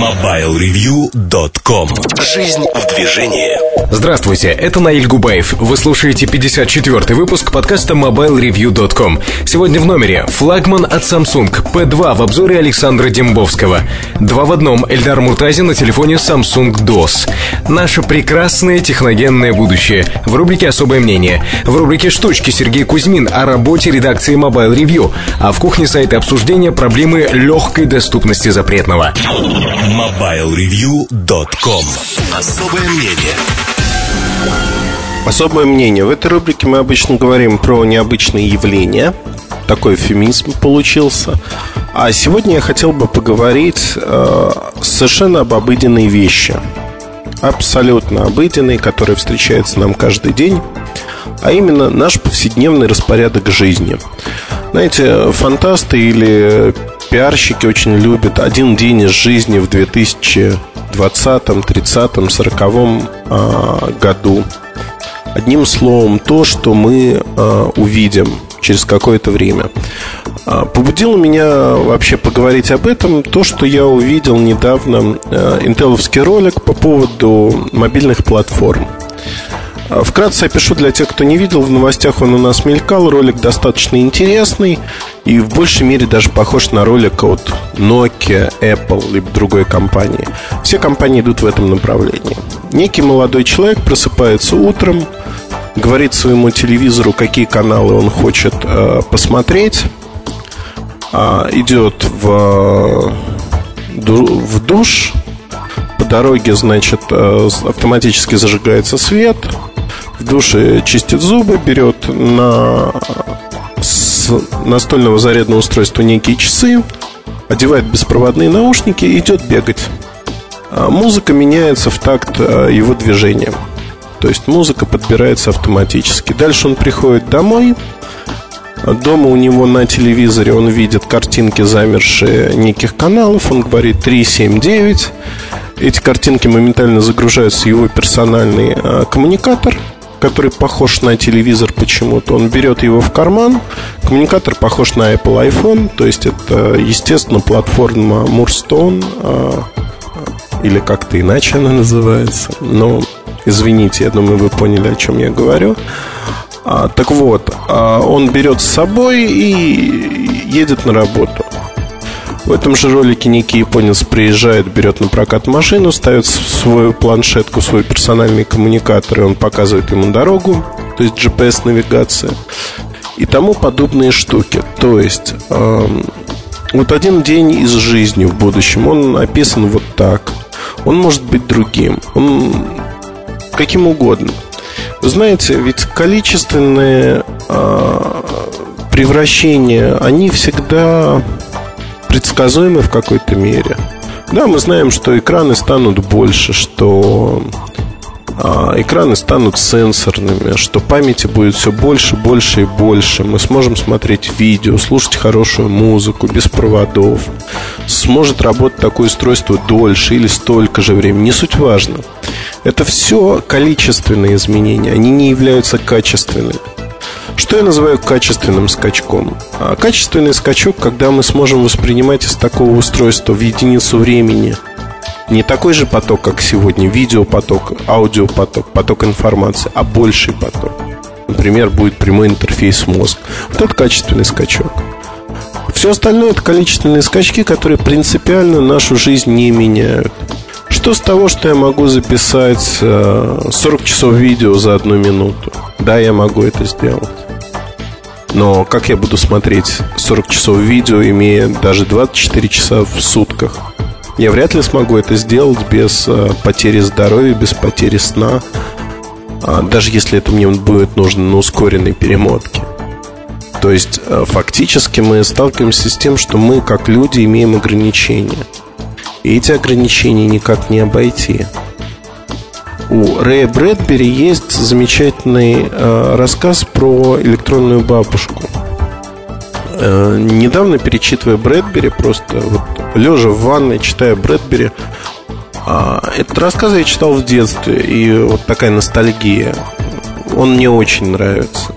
MobileReview.com Жизнь в движении Здравствуйте, это Наиль Губаев. Вы слушаете 54-й выпуск подкаста MobileReview.com. Сегодня в номере флагман от Samsung P2 в обзоре Александра Дембовского. Два в одном Эльдар Муртазин на телефоне Samsung DOS. Наше прекрасное техногенное будущее. В рубрике «Особое мнение». В рубрике «Штучки» Сергей Кузьмин о работе редакции Mobile Review. А в кухне сайта обсуждения проблемы легкой доступности запретного. MobileReview.com Особое мнение Особое мнение. В этой рубрике мы обычно говорим про необычные явления. Такой эфемизм получился. А сегодня я хотел бы поговорить э, совершенно об обыденной вещи. Абсолютно обыденной, которая встречается нам каждый день. А именно наш повседневный распорядок жизни. Знаете, фантасты или пиарщики очень любят один день из жизни в 2020, 30, 40 году. Одним словом, то, что мы а, увидим через какое-то время. А, побудило меня вообще поговорить об этом то, что я увидел недавно а, интеловский ролик по поводу мобильных платформ. Вкратце опишу для тех, кто не видел, в новостях он у нас мелькал. Ролик достаточно интересный и в большей мере даже похож на ролик от Nokia, Apple либо другой компании. Все компании идут в этом направлении. Некий молодой человек просыпается утром, говорит своему телевизору, какие каналы он хочет э, посмотреть, э, идет в, в душ, по дороге, значит, э, автоматически зажигается свет, в душе чистит зубы, берет на с настольного зарядного устройства некие часы, одевает беспроводные наушники и идет бегать. А музыка меняется в такт э, его движения. То есть музыка подбирается автоматически. Дальше он приходит домой. Дома у него на телевизоре он видит картинки, замершие неких каналов. Он говорит 379. Эти картинки моментально загружаются в его персональный э, коммуникатор – который похож на телевизор почему-то. Он берет его в карман. Коммуникатор похож на Apple iPhone. То есть это, естественно, платформа Moorstone. А, или как-то иначе она называется. Но, извините, я думаю, вы поняли, о чем я говорю. А, так вот, а, он берет с собой и едет на работу. В этом же ролике некий японец приезжает, берет на прокат машину, ставит свою планшетку, свой персональный коммуникатор, и он показывает ему дорогу, то есть GPS-навигация и тому подобные штуки. То есть э, вот один день из жизни в будущем, он описан вот так. Он может быть другим, он каким угодно. Вы знаете, ведь количественные э, превращения, они всегда предсказуемы в какой-то мере. Да, мы знаем, что экраны станут больше, что а, экраны станут сенсорными, что памяти будет все больше, больше и больше. Мы сможем смотреть видео, слушать хорошую музыку без проводов. Сможет работать такое устройство дольше или столько же времени. Не суть важно. Это все количественные изменения, они не являются качественными. Что я называю качественным скачком? А качественный скачок, когда мы сможем воспринимать из такого устройства в единицу времени не такой же поток, как сегодня, видеопоток, аудиопоток, поток информации, а больший поток. Например, будет прямой интерфейс мозг. Вот это качественный скачок. Все остальное это количественные скачки, которые принципиально нашу жизнь не меняют. Что с того, что я могу записать 40 э, часов видео за одну минуту? Да, я могу это сделать. Но как я буду смотреть 40 часов видео, имея даже 24 часа в сутках? Я вряд ли смогу это сделать без э, потери здоровья, без потери сна. А, даже если это мне будет нужно на ускоренной перемотке. То есть, э, фактически мы сталкиваемся с тем, что мы, как люди, имеем ограничения. И эти ограничения никак не обойти. У Рэя Брэдбери есть замечательный э, рассказ про электронную бабушку. Э, недавно перечитывая Брэдбери, просто вот лежа в ванной, читая Брэдбери, э, этот рассказ я читал в детстве, и вот такая ностальгия. Он мне очень нравится.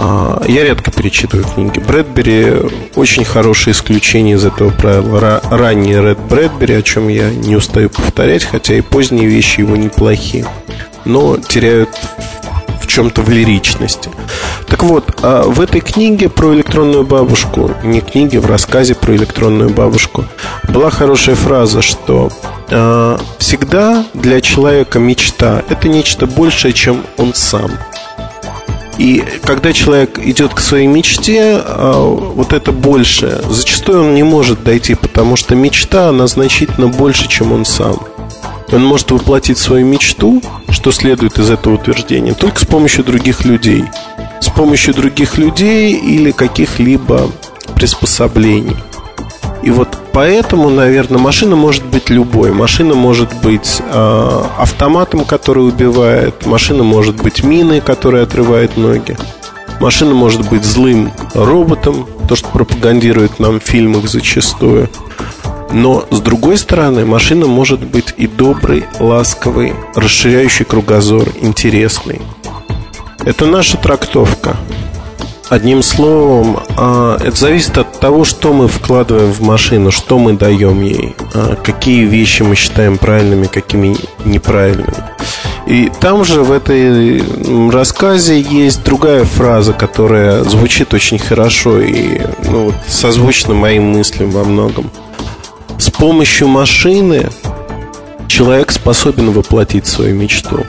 А, я редко перечитываю книги. Брэдбери очень хорошее исключение из этого правила. Ранний Ред Брэдбери, о чем я не устаю повторять, хотя и поздние вещи его неплохие, но теряют в чем-то в лиричности. Так вот, а в этой книге про электронную бабушку, не книге, в рассказе про электронную бабушку, была хорошая фраза, что э, всегда для человека мечта это нечто большее, чем он сам. И когда человек идет к своей мечте, а, вот это больше, зачастую он не может дойти, потому что мечта, она значительно больше, чем он сам. Он может воплотить свою мечту, что следует из этого утверждения, только с помощью других людей. С помощью других людей или каких-либо приспособлений. И вот поэтому, наверное, машина может быть любой. Машина может быть э, автоматом, который убивает. Машина может быть миной, которая отрывает ноги. Машина может быть злым роботом, то, что пропагандирует нам в фильмах зачастую. Но, с другой стороны, машина может быть и добрый, ласковый, расширяющий кругозор, интересный. Это наша трактовка. Одним словом, а, это зависит от того, что мы вкладываем в машину, что мы даем ей, а, какие вещи мы считаем правильными, какими неправильными. И там же в этой рассказе есть другая фраза, которая звучит очень хорошо и ну, созвучна моим мыслям во многом. С помощью машины человек способен воплотить свою мечту.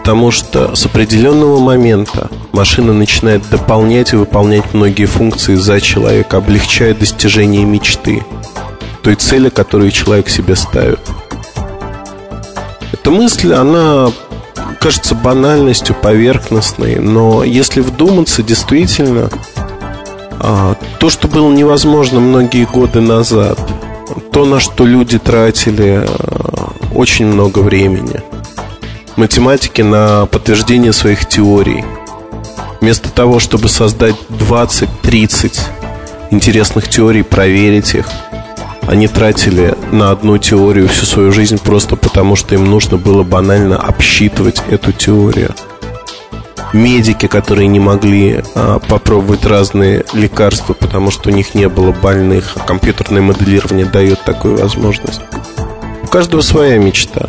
Потому что с определенного момента машина начинает дополнять и выполнять многие функции за человека, облегчая достижение мечты, той цели, которую человек себе ставит. Эта мысль, она кажется банальностью, поверхностной, но если вдуматься, действительно, а, то, что было невозможно многие годы назад, то, на что люди тратили а, очень много времени – математики на подтверждение своих теорий. Вместо того, чтобы создать 20-30 интересных теорий, проверить их, они тратили на одну теорию всю свою жизнь просто потому, что им нужно было банально обсчитывать эту теорию. Медики, которые не могли а, попробовать разные лекарства, потому что у них не было больных, а компьютерное моделирование дает такую возможность. У каждого своя мечта.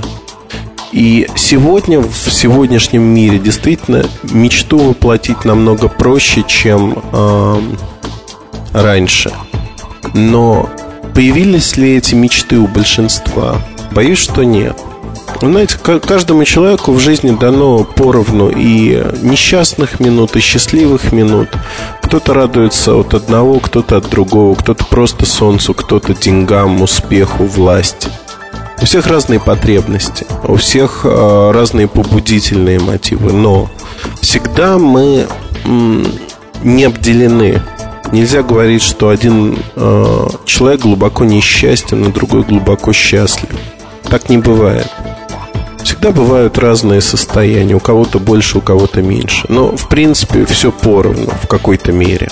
И сегодня, в сегодняшнем мире, действительно, мечту воплотить намного проще, чем э, раньше. Но появились ли эти мечты у большинства? Боюсь, что нет. Вы знаете, каждому человеку в жизни дано поровну и несчастных минут, и счастливых минут. Кто-то радуется от одного, кто-то от другого, кто-то просто солнцу, кто-то деньгам, успеху, власти. У всех разные потребности, у всех э, разные побудительные мотивы, но всегда мы не обделены. Нельзя говорить, что один э, человек глубоко несчастен, а другой глубоко счастлив. Так не бывает. Всегда бывают разные состояния, у кого-то больше, у кого-то меньше. Но, в принципе, все поровну в какой-то мере.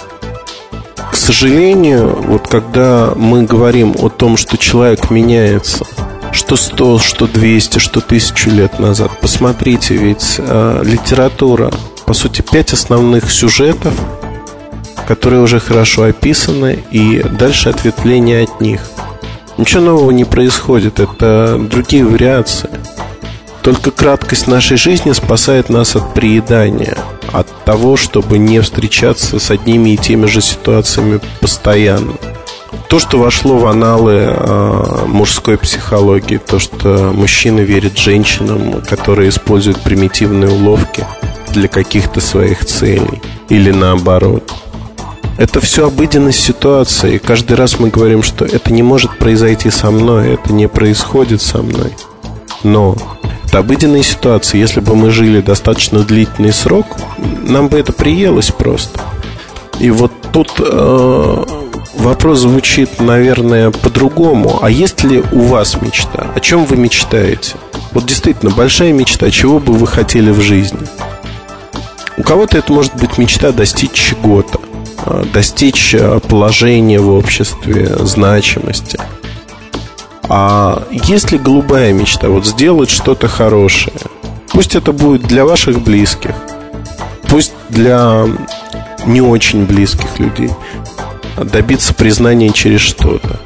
К сожалению, вот когда мы говорим о том, что человек меняется – что 100, что 200, что 1000 лет назад. Посмотрите, ведь э, литература, по сути, пять основных сюжетов, которые уже хорошо описаны, и дальше ответвление от них. Ничего нового не происходит, это другие вариации. Только краткость нашей жизни спасает нас от приедания, от того, чтобы не встречаться с одними и теми же ситуациями постоянно то, что вошло в аналы э, мужской психологии, то, что мужчины верят женщинам, которые используют примитивные уловки для каких-то своих целей, или наоборот. Это все обыденность ситуации. Каждый раз мы говорим, что это не может произойти со мной, это не происходит со мной. Но это обыденная ситуация. Если бы мы жили достаточно длительный срок, нам бы это приелось просто. И вот тут э, вопрос звучит, наверное, по-другому. А есть ли у вас мечта? О чем вы мечтаете? Вот действительно, большая мечта, чего бы вы хотели в жизни? У кого-то это может быть мечта достичь чего-то, а, достичь а, положения в обществе, значимости. А есть ли голубая мечта? Вот сделать что-то хорошее. Пусть это будет для ваших близких, пусть для не очень близких людей, добиться признания через что-то.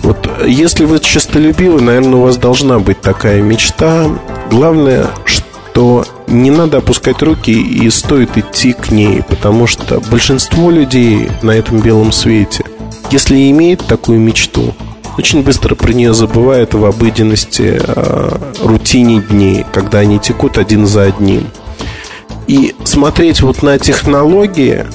Вот если вы честолюбивы, наверное, у вас должна быть такая мечта. Главное, что не надо опускать руки и стоит идти к ней, потому что большинство людей на этом белом свете, если имеет такую мечту, очень быстро про нее забывает в обыденности, э, рутине дней, когда они текут один за одним. И смотреть вот на технологии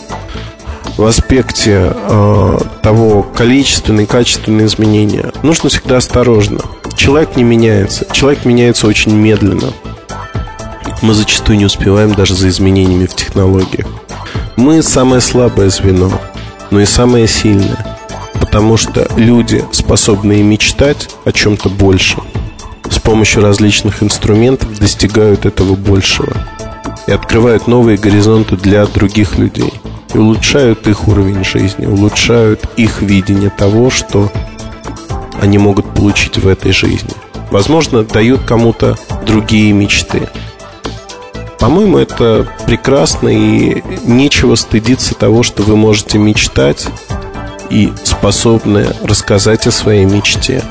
в аспекте э, того количественные и качественные изменения нужно всегда осторожно. Человек не меняется. Человек меняется очень медленно. Мы зачастую не успеваем даже за изменениями в технологиях. Мы самое слабое звено, но и самое сильное. Потому что люди, способные мечтать о чем-то большем, с помощью различных инструментов достигают этого большего и открывают новые горизонты для других людей и улучшают их уровень жизни, улучшают их видение того, что они могут получить в этой жизни. Возможно, дают кому-то другие мечты. По-моему, это прекрасно и нечего стыдиться того, что вы можете мечтать и способны рассказать о своей мечте.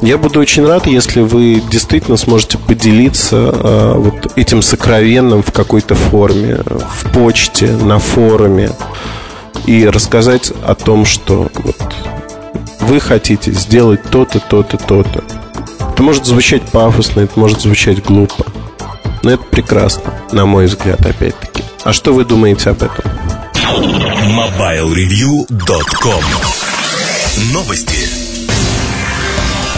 Я буду очень рад, если вы действительно сможете поделиться э, вот этим сокровенным в какой-то форме, в почте, на форуме, и рассказать о том, что вот вы хотите сделать то-то, то-то, то-то. Это может звучать пафосно, это может звучать глупо. Но это прекрасно, на мой взгляд, опять-таки. А что вы думаете об этом? MobileReview.com Новости.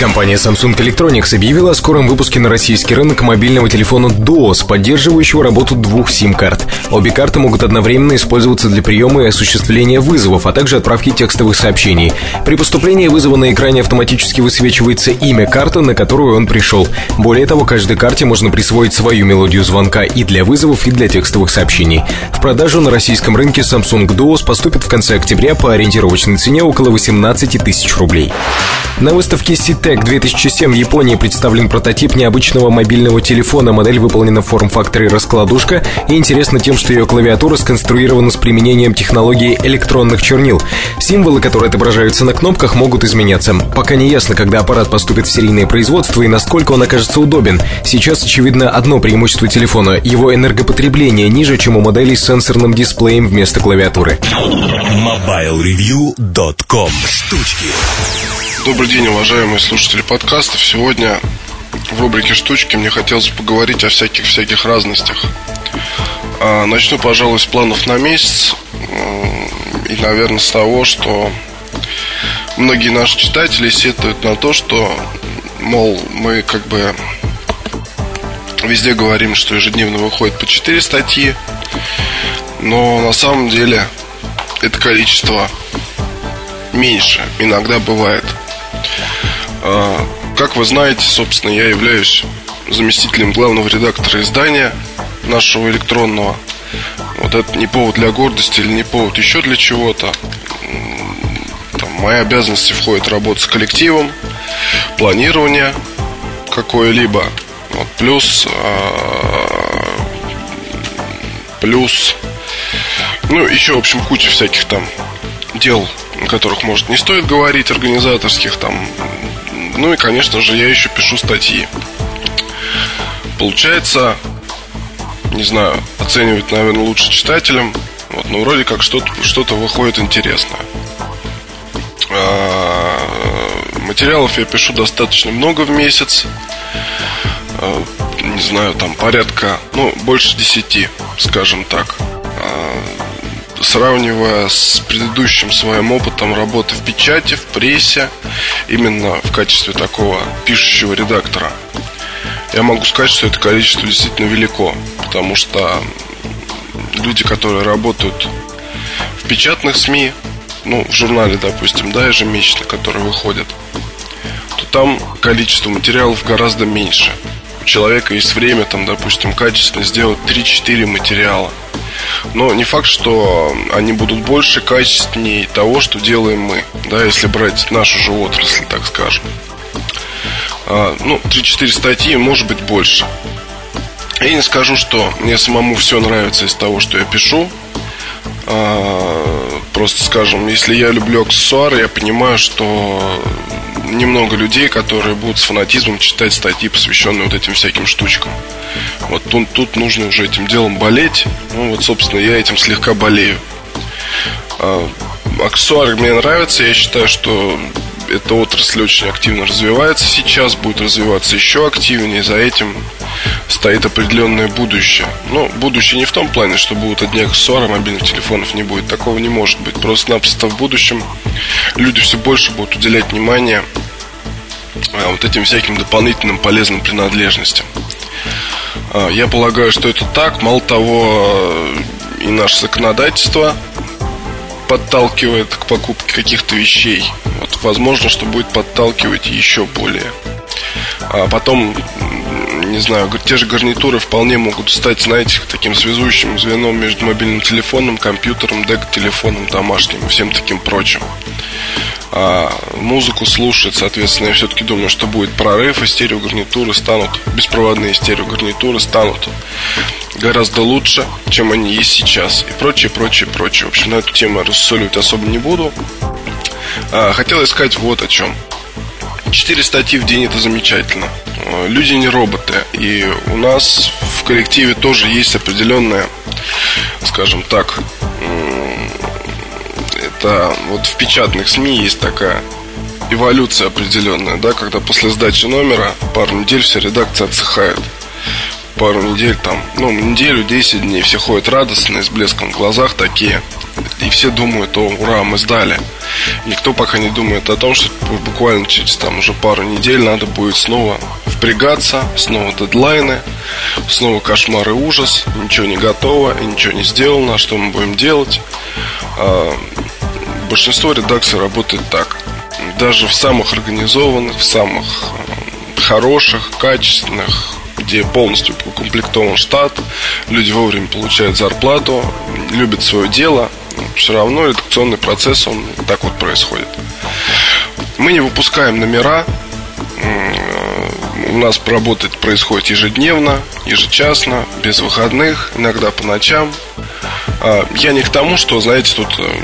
Компания Samsung Electronics объявила о скором выпуске на российский рынок мобильного телефона DOS, поддерживающего работу двух сим-карт. Обе карты могут одновременно использоваться для приема и осуществления вызовов, а также отправки текстовых сообщений. При поступлении вызова на экране автоматически высвечивается имя карты, на которую он пришел. Более того, каждой карте можно присвоить свою мелодию звонка и для вызовов, и для текстовых сообщений. В продажу на российском рынке Samsung DOS поступит в конце октября по ориентировочной цене около 18 тысяч рублей. На выставке CT Tech 2007 в Японии представлен прототип необычного мобильного телефона. Модель выполнена в форм-факторе раскладушка и интересна тем, что ее клавиатура сконструирована с применением технологии электронных чернил. Символы, которые отображаются на кнопках, могут изменяться. Пока не ясно, когда аппарат поступит в серийное производство и насколько он окажется удобен. Сейчас очевидно одно преимущество телефона – его энергопотребление ниже, чем у моделей с сенсорным дисплеем вместо клавиатуры. MobileReview.com Штучки Добрый день, уважаемые слушатели подкастов. Сегодня в рубрике «Штучки» мне хотелось поговорить о всяких-всяких разностях. А, начну, пожалуй, с планов на месяц. И, наверное, с того, что многие наши читатели сетуют на то, что, мол, мы как бы везде говорим, что ежедневно выходит по 4 статьи, но на самом деле это количество меньше иногда бывает. А, как вы знаете, собственно, я являюсь заместителем главного редактора издания нашего электронного. Вот это не повод для гордости или не повод еще для чего-то. Там, мои обязанности входят работа с коллективом, планирование какое-либо. Вот, плюс а, плюс ну, еще, в общем, куча всяких там дел, которых, может, не стоит говорить, организаторских там ну и, конечно же, я еще пишу статьи. Получается, не знаю, оценивать, наверное, лучше читателям. Вот, но вроде как что-то что выходит интересное. А, материалов я пишу достаточно много в месяц. А, не знаю, там порядка, ну, больше десяти, скажем так. Сравнивая с предыдущим своим опытом работы в печати, в прессе, именно в качестве такого пишущего редактора, я могу сказать, что это количество действительно велико, потому что люди, которые работают в печатных СМИ, ну, в журнале, допустим, да, ежемесячно, который выходит, то там количество материалов гораздо меньше. Человека есть время, там, допустим, качественно сделать 3-4 материала – но не факт, что они будут больше, качественнее того, что делаем мы, да, если брать нашу же отрасль, так скажем. А, ну, 3-4 статьи, может быть, больше. Я не скажу, что мне самому все нравится из того, что я пишу. А, просто скажем, если я люблю аксессуары, я понимаю, что немного людей, которые будут с фанатизмом читать статьи, посвященные вот этим всяким штучкам. Вот тут, тут нужно уже этим делом болеть. Ну вот, собственно, я этим слегка болею. А, аксессуары мне нравятся. Я считаю, что эта отрасль очень активно развивается сейчас, будет развиваться еще активнее. За этим стоит определенное будущее. Но будущее не в том плане, что будут одни аксессуары, мобильных телефонов не будет. Такого не может быть. Просто-напросто в будущем люди все больше будут уделять внимание а, вот этим всяким дополнительным полезным принадлежностям. А, я полагаю, что это так. Мало того, и наше законодательство подталкивает к покупке каких-то вещей. Вот, возможно, что будет подталкивать еще более. А потом, не знаю, те же гарнитуры вполне могут стать, знаете, таким связующим звеном между мобильным телефоном, компьютером, дек-телефоном, домашним и всем таким прочим. А музыку слушать, соответственно, я все-таки думаю, что будет прорыв, и стереогарнитуры станут, беспроводные стереогарнитуры станут гораздо лучше, чем они есть сейчас. И прочее, прочее, прочее. В общем, на эту тему рассоливать особо не буду. А, хотел сказать вот о чем. Четыре статьи в день это замечательно. Люди не роботы. И у нас в коллективе тоже есть определенная, скажем так, это вот в печатных СМИ есть такая эволюция определенная, да, когда после сдачи номера пару недель вся редакция отсыхает пару недель там, ну, неделю, 10 дней, все ходят радостные, с блеском в глазах такие. И все думают, о, ура, мы сдали. Никто пока не думает о том, что буквально через там уже пару недель надо будет снова впрягаться, снова дедлайны, снова кошмар и ужас, ничего не готово, ничего не сделано, что мы будем делать. А, большинство редакций работает так. Даже в самых организованных, в самых э, хороших, качественных, где полностью укомплектован штат, люди вовремя получают зарплату, любят свое дело, все равно редакционный процесс, он так вот происходит. Мы не выпускаем номера, у нас работать происходит ежедневно, ежечасно, без выходных, иногда по ночам. А, я не к тому, что, знаете, тут э,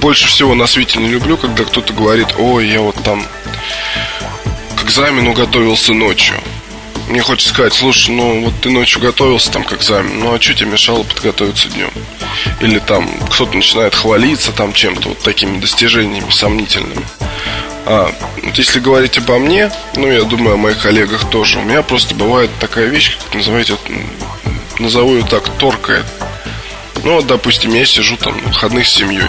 больше всего на свете не люблю, когда кто-то говорит, ой, я вот там к экзамену готовился ночью. Мне хочется сказать, слушай, ну вот ты ночью готовился там к экзамену, ну а что тебе мешало подготовиться днем? Или там кто-то начинает хвалиться там чем-то, вот такими достижениями сомнительными. А, вот если говорить обо мне, ну я думаю о моих коллегах тоже, у меня просто бывает такая вещь, как называете, назову ее так, торкает. Ну вот, допустим, я сижу там на выходных с семьей.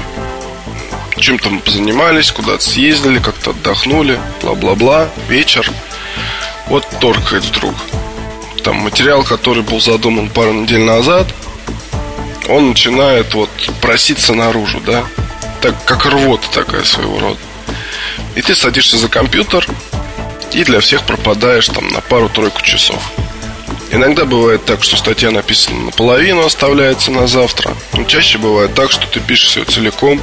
Чем-то мы позанимались, куда-то съездили, как-то отдохнули, бла-бла-бла, вечер – вот торкает вдруг. Там материал, который был задуман пару недель назад, он начинает вот проситься наружу, да? Так как рвота такая своего рода. И ты садишься за компьютер и для всех пропадаешь там на пару-тройку часов. Иногда бывает так, что статья написана наполовину, оставляется на завтра. Но чаще бывает так, что ты пишешь ее целиком,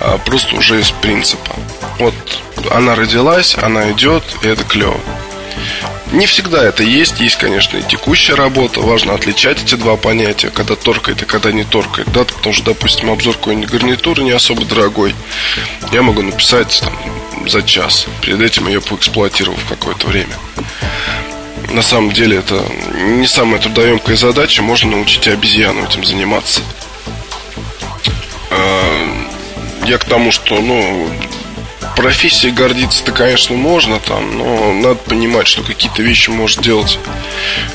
а просто уже из принципа. Вот она родилась, она идет, и это клево. Не всегда это есть. Есть, конечно, и текущая работа. Важно отличать эти два понятия, когда торкает и когда не торкает. Да, потому что, допустим, обзор какой-нибудь гарнитуры не особо дорогой. Я могу написать там, за час. Перед этим ее поэксплуатировав какое-то время. На самом деле это не самая трудоемкая задача. Можно научить обезьяну этим заниматься. А, я к тому, что, ну, профессией гордиться-то, конечно, можно там, но надо понимать, что какие-то вещи может делать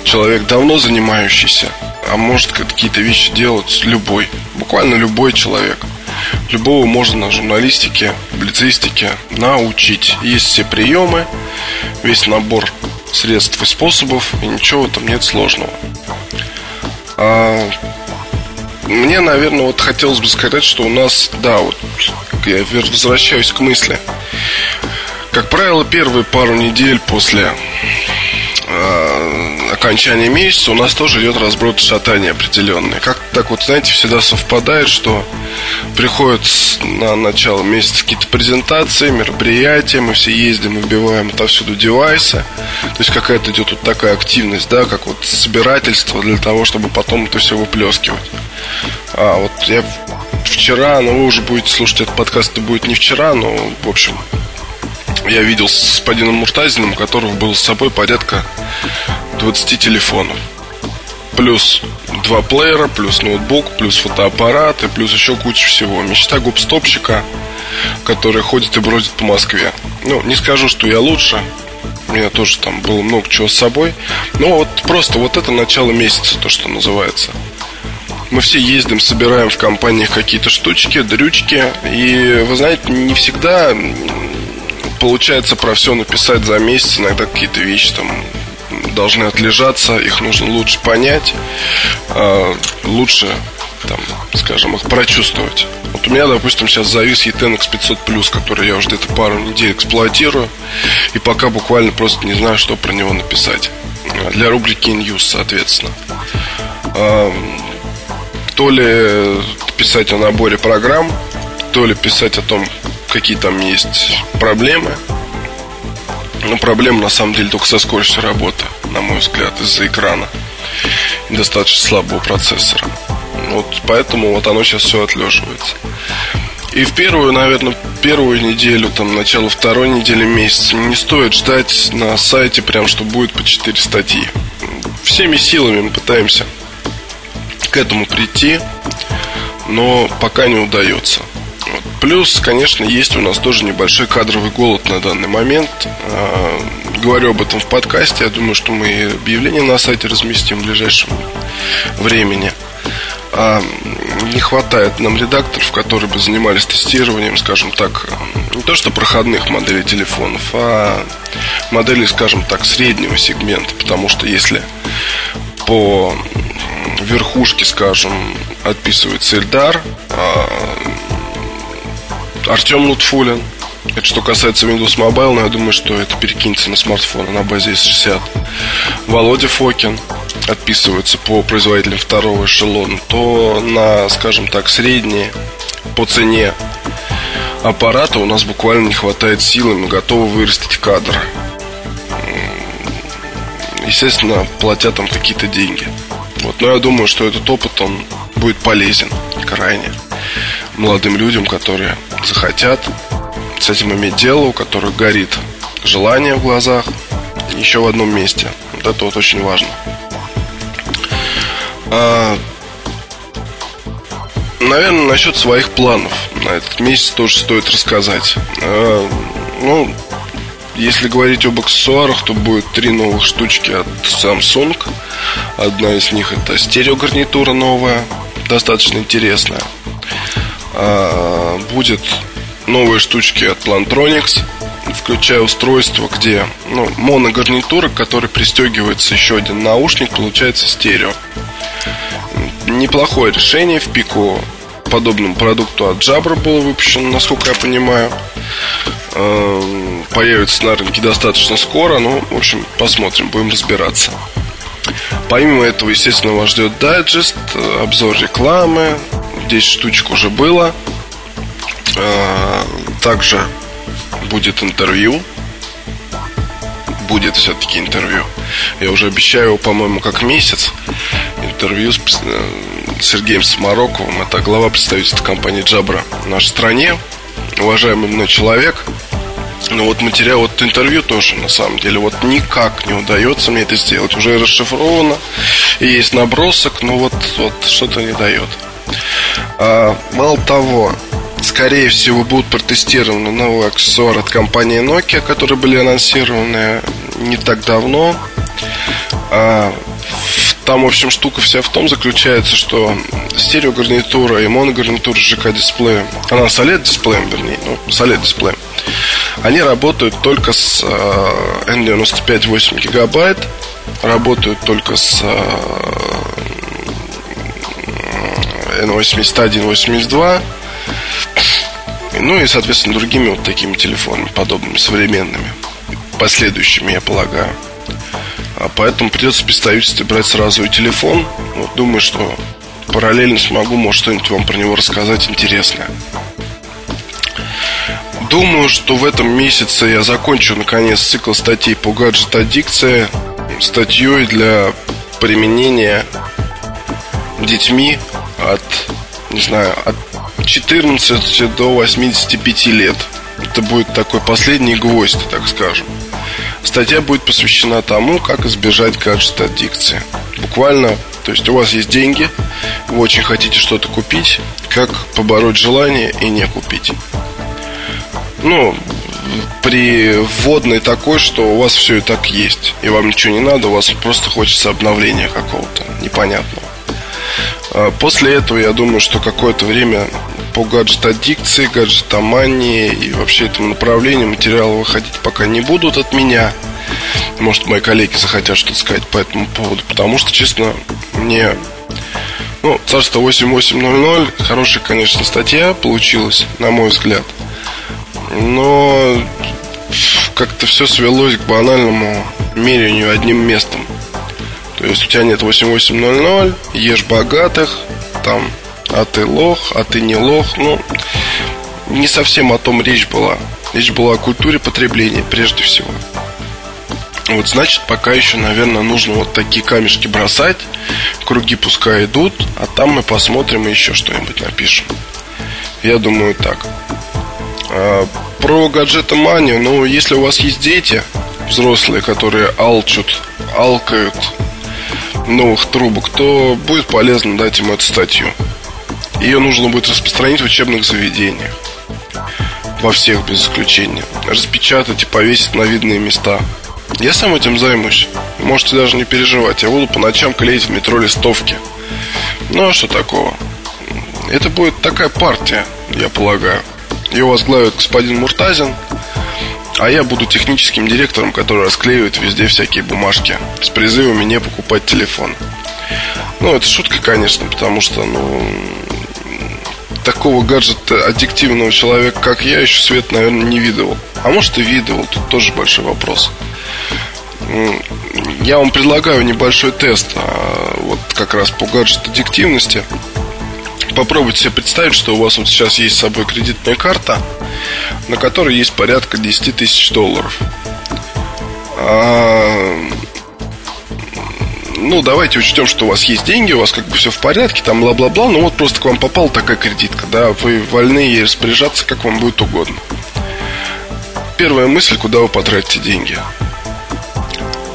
человек, давно занимающийся, а может какие-то вещи делать любой, буквально любой человек. Любого можно на журналистике, публицистике научить. Есть все приемы, весь набор средств и способов, и ничего там нет сложного. А мне, наверное, вот хотелось бы сказать, что у нас, да, вот я возвращаюсь к мысли. Как правило, первые пару недель после э, окончания месяца у нас тоже идет разброд шатания определенный. Как так вот, знаете, всегда совпадает, что приходят на начало месяца какие-то презентации, мероприятия, мы все ездим, выбиваем отовсюду девайсы. То есть какая-то идет вот такая активность, да, как вот собирательство для того, чтобы потом это все выплескивать. А вот я вчера, ну вы уже будете слушать этот подкаст, это будет не вчера, но, в общем, я видел с господином Муртазиным, у которого было с собой порядка 20 телефонов. Плюс два плеера, плюс ноутбук, плюс фотоаппарат и плюс еще куча всего. Мечта губстопщика, который ходит и бродит по Москве. Ну, не скажу, что я лучше. У меня тоже там было много чего с собой. Но вот просто вот это начало месяца, то, что называется. Мы все ездим, собираем в компаниях какие-то штучки, дрючки. И, вы знаете, не всегда получается про все написать за месяц. Иногда какие-то вещи там должны отлежаться, их нужно лучше понять, а, лучше, там, скажем, их прочувствовать. Вот у меня, допустим, сейчас завис ETNX 500 Plus, который я уже где-то пару недель эксплуатирую, и пока буквально просто не знаю, что про него написать. Для рубрики News, соответственно. То ли писать о наборе программ, то ли писать о том, какие там есть проблемы, но проблема на самом деле только со скоростью работы, на мой взгляд, из-за экрана и достаточно слабого процессора. Вот поэтому вот оно сейчас все отлеживается. И в первую, наверное, первую неделю, там, начало второй недели месяца не стоит ждать на сайте прям, что будет по 4 статьи. Всеми силами мы пытаемся к этому прийти, но пока не удается. Плюс, конечно, есть у нас тоже небольшой кадровый голод на данный момент. А, говорю об этом в подкасте. Я думаю, что мы объявление на сайте разместим в ближайшем времени. А, не хватает нам редакторов, которые бы занимались тестированием, скажем так, не то что проходных моделей телефонов, а моделей, скажем так, среднего сегмента. Потому что если по верхушке, скажем, отписывается Эльдар, а Артем Лутфулин. Это что касается Windows Mobile, но я думаю, что это перекинется на смартфоны на базе S60. Володя Фокин отписывается по производителям второго эшелона, то на, скажем так, средние по цене аппарата у нас буквально не хватает силы, мы готовы вырастить кадр. Естественно, платят там какие-то деньги. Вот, но я думаю, что этот опыт, он будет полезен крайне молодым людям, которые захотят с этим иметь дело, у которых горит желание в глазах, еще в одном месте. Вот это вот очень важно. А, наверное, насчет своих планов на этот месяц тоже стоит рассказать. А, ну, если говорить об аксессуарах, то будет три новых штучки от Samsung. Одна из них это стереогарнитура новая, достаточно интересная. А, будет новые штучки от Plantronics, включая устройство, где ну, моногарнитура, к которой пристегивается еще один наушник, получается стерео. Неплохое решение в пику подобному продукту от Jabra было выпущено, насколько я понимаю. А, появится на рынке достаточно скоро, ну, в общем, посмотрим, будем разбираться. Помимо этого, естественно, вас ждет дайджест, обзор рекламы, 10 штучек уже было. А, также будет интервью. Будет все-таки интервью. Я уже обещаю его, по-моему, как месяц. Интервью с э, Сергеем Самароковым. Это глава представительства компании Джабра в нашей стране. Уважаемый мной человек. Ну вот материал, вот интервью тоже, на самом деле, вот никак не удается мне это сделать. Уже расшифровано, есть набросок, но вот, вот что-то не дает. А, мало того, скорее всего, будут протестированы новые аксессуары от компании Nokia, которые были анонсированы не так давно. А, там, в общем, штука вся в том заключается, что стереогарнитура и моногарнитура с ЖК-дисплеем, она с OLED-дисплеем, вернее, ну, с OLED-дисплеем, они работают только с э, N95 8 гигабайт, работают только с N81, 82. Ну и, соответственно, другими вот такими телефонами, подобными, современными. Последующими, я полагаю. А поэтому придется в представительстве брать сразу и телефон. Вот думаю, что параллельно смогу, может, что-нибудь вам про него рассказать интересное. Думаю, что в этом месяце я закончу, наконец, цикл статей по гаджет-аддикции статьей для применения детьми от, не знаю, от 14 до 85 лет. Это будет такой последний гвоздь, так скажем. Статья будет посвящена тому, как избежать гаджет-аддикции. Буквально, то есть у вас есть деньги, вы очень хотите что-то купить, как побороть желание и не купить. Ну, при вводной такой, что у вас все и так есть, и вам ничего не надо, у вас просто хочется обновления какого-то непонятного. А после этого, я думаю, что какое-то время по гаджет-аддикции, гаджетомании и вообще этому направлению материалы выходить пока не будут от меня. Может, мои коллеги захотят что-то сказать по этому поводу, потому что, честно, мне... Ну, царство 8800, хорошая, конечно, статья получилась, на мой взгляд. Но как-то все свелось к банальному мерению одним местом. То есть у тебя нет 8800, ешь богатых, там а ты лох, а ты не лох. Ну, не совсем о том речь была. Речь была о культуре потребления прежде всего. Вот значит, пока еще, наверное, нужно вот такие камешки бросать. Круги пускай идут, а там мы посмотрим и еще что-нибудь напишем. Я думаю так. А, про гаджетоманию, ну, если у вас есть дети, взрослые, которые алчут, алкают новых трубок, то будет полезно дать им эту статью. Ее нужно будет распространить в учебных заведениях. Во всех без исключения. Распечатать и повесить на видные места. Я сам этим займусь. Можете даже не переживать. Я буду по ночам клеить в метро листовки. Ну а что такого? Это будет такая партия, я полагаю. Ее возглавит господин Муртазин. А я буду техническим директором, который расклеивает везде всякие бумажки с призывами не покупать телефон. Ну, это шутка, конечно, потому что, ну, такого гаджета аддиктивного человека, как я, еще свет, наверное, не видывал. А может и видывал, тут тоже большой вопрос. Я вам предлагаю небольшой тест а, вот как раз по гаджет аддиктивности. Попробуйте себе представить, что у вас вот сейчас есть с собой кредитная карта, на которой есть порядка 10 тысяч долларов. Ну, давайте учтем, что у вас есть деньги, у вас как бы все в порядке, там бла-бла-бла, ну вот просто к вам попала такая кредитка, да, вы вольны ей распоряжаться, как вам будет угодно. Первая мысль, куда вы потратите деньги.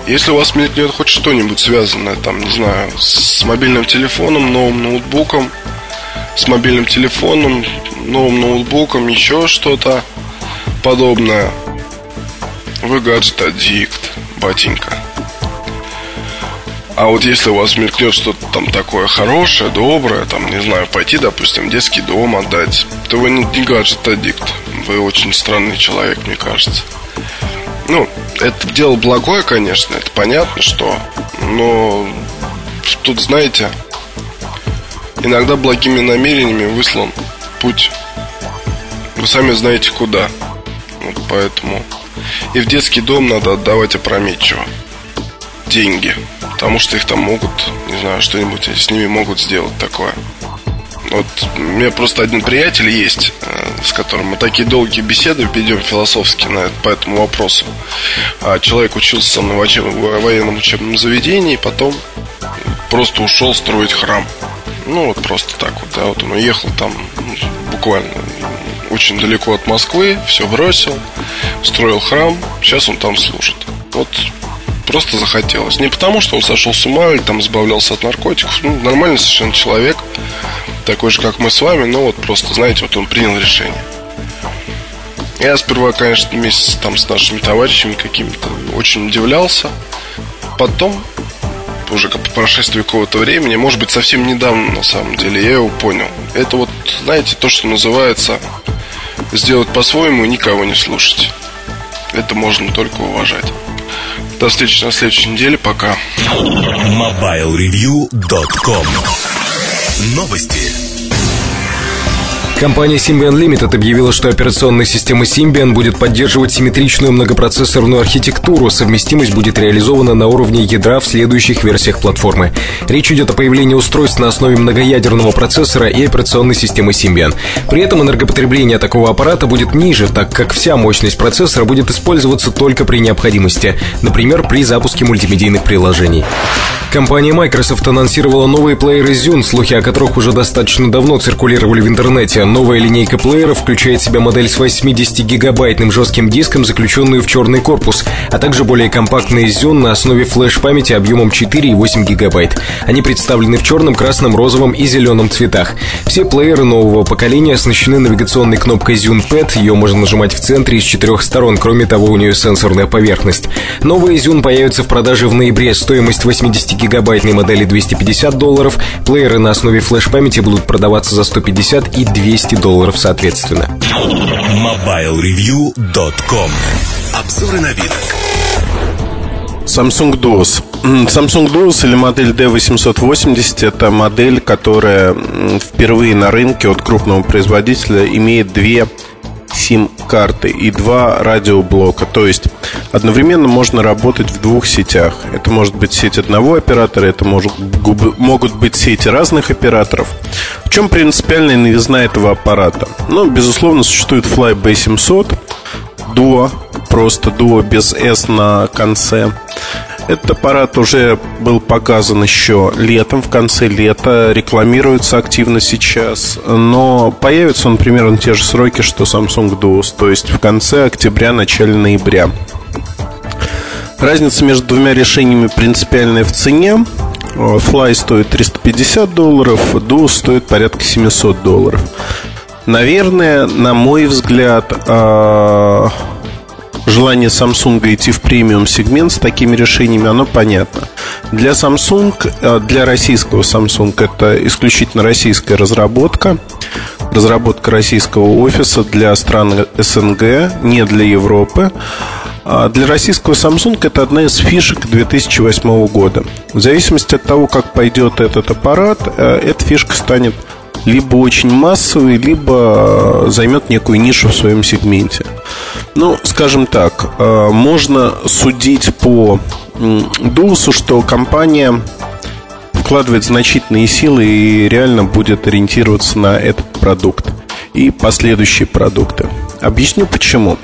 Если у вас мелькнет хоть что-нибудь связанное, там, не знаю, с мобильным телефоном, новым ноутбуком, с мобильным телефоном, новым ноутбуком, еще что-то подобное, вы гаджет аддикт, батенька. А вот если у вас мелькнет что-то там такое хорошее, доброе, там, не знаю, пойти, допустим, в детский дом отдать, то вы не, не гаджет-аддикт. Вы очень странный человек, мне кажется. Ну, это дело благое, конечно, это понятно, что. Но тут, знаете, иногда благими намерениями выслан путь. Вы сами знаете куда. Вот поэтому и в детский дом надо отдавать опрометчиво деньги. Потому что их там могут, не знаю, что-нибудь с ними могут сделать такое. Вот у меня просто один приятель есть, э, с которым мы такие долгие беседы ведем философски на, по этому вопросу. А человек учился со мной в, учеб... в военном учебном заведении, потом просто ушел строить храм. Ну, вот просто так вот, да, вот он уехал там ну, буквально очень далеко от Москвы, все бросил, строил храм, сейчас он там служит. Вот просто захотелось. Не потому, что он сошел с ума или там избавлялся от наркотиков. Ну, нормальный совершенно человек, такой же, как мы с вами, но вот просто, знаете, вот он принял решение. Я сперва, конечно, вместе там с нашими товарищами какими-то очень удивлялся. Потом, уже по прошествии какого-то времени, может быть, совсем недавно, на самом деле, я его понял. Это вот, знаете, то, что называется сделать по-своему и никого не слушать. Это можно только уважать. До встречи на следующей неделе. Пока. MobileReview.com Новости. Компания Symbian Limited объявила, что операционная система Symbian будет поддерживать симметричную многопроцессорную архитектуру. Совместимость будет реализована на уровне ядра в следующих версиях платформы. Речь идет о появлении устройств на основе многоядерного процессора и операционной системы Symbian. При этом энергопотребление такого аппарата будет ниже, так как вся мощность процессора будет использоваться только при необходимости, например, при запуске мультимедийных приложений. Компания Microsoft анонсировала новые плееры Zune, слухи о которых уже достаточно давно циркулировали в интернете. Новая линейка плееров включает в себя модель с 80-гигабайтным жестким диском, заключенную в черный корпус, а также более компактные Zune на основе флеш-памяти объемом 4 и 8 гигабайт. Они представлены в черном, красном, розовом и зеленом цветах. Все плееры нового поколения оснащены навигационной кнопкой Zune Pad. Ее можно нажимать в центре и с четырех сторон. Кроме того, у нее сенсорная поверхность. Новые Zune появятся в продаже в ноябре. Стоимость 80-гигабайтной модели 250 долларов. Плееры на основе флеш-памяти будут продаваться за 150 и 200 долларов соответственно. MobileReview.com Обзоры новинок Samsung DOS. Samsung DOS или модель D880 это модель, которая впервые на рынке от крупного производителя имеет две сим-карты и два радиоблока. То есть одновременно можно работать в двух сетях. Это может быть сеть одного оператора, это может, могут быть сети разных операторов. В чем принципиальная новизна этого аппарата? Ну, безусловно, существует Fly B700, Duo, просто Duo без S на конце. Этот аппарат уже был показан еще летом, в конце лета, рекламируется активно сейчас, но появится он примерно те же сроки, что Samsung Duos, то есть в конце октября, начале ноября. Разница между двумя решениями принципиальная в цене. Fly стоит 350 долларов, Duo стоит порядка 700 долларов. Наверное, на мой взгляд, а, желание Samsung идти в премиум сегмент с такими решениями, оно понятно. Для Samsung, э, для российского Samsung это исключительно российская разработка, разработка российского офиса для стран СНГ, не для Европы. А для российского Samsung это одна из фишек 2008 года. В зависимости от того, как пойдет этот аппарат, э, эта фишка станет либо очень массовый, либо э, займет некую нишу в своем сегменте. Ну, скажем так, э, можно судить по Дулсу, что компания вкладывает значительные силы и реально будет ориентироваться на этот продукт и последующие продукты. Объясню почему.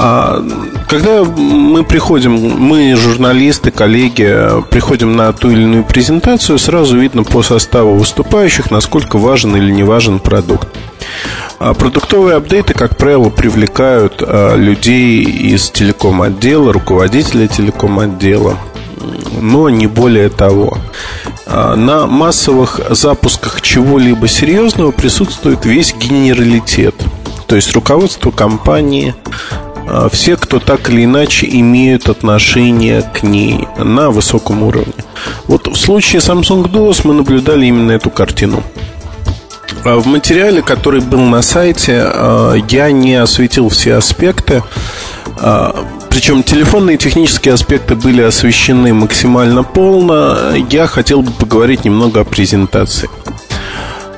А когда мы приходим, мы, журналисты, коллеги, приходим на ту или иную презентацию, сразу видно по составу выступающих, насколько важен или не важен продукт. А продуктовые апдейты, как правило, привлекают а, людей из телеком-отдела, руководителя телеком-отдела, но не более того. А, на массовых запусках чего-либо серьезного присутствует весь генералитет. То есть руководство компании, все, кто так или иначе имеют отношение к ней на высоком уровне. Вот в случае Samsung DOS мы наблюдали именно эту картину. А в материале, который был на сайте, а, я не осветил все аспекты. Причем телефонные и технические аспекты были освещены максимально полно. Я хотел бы поговорить немного о презентации.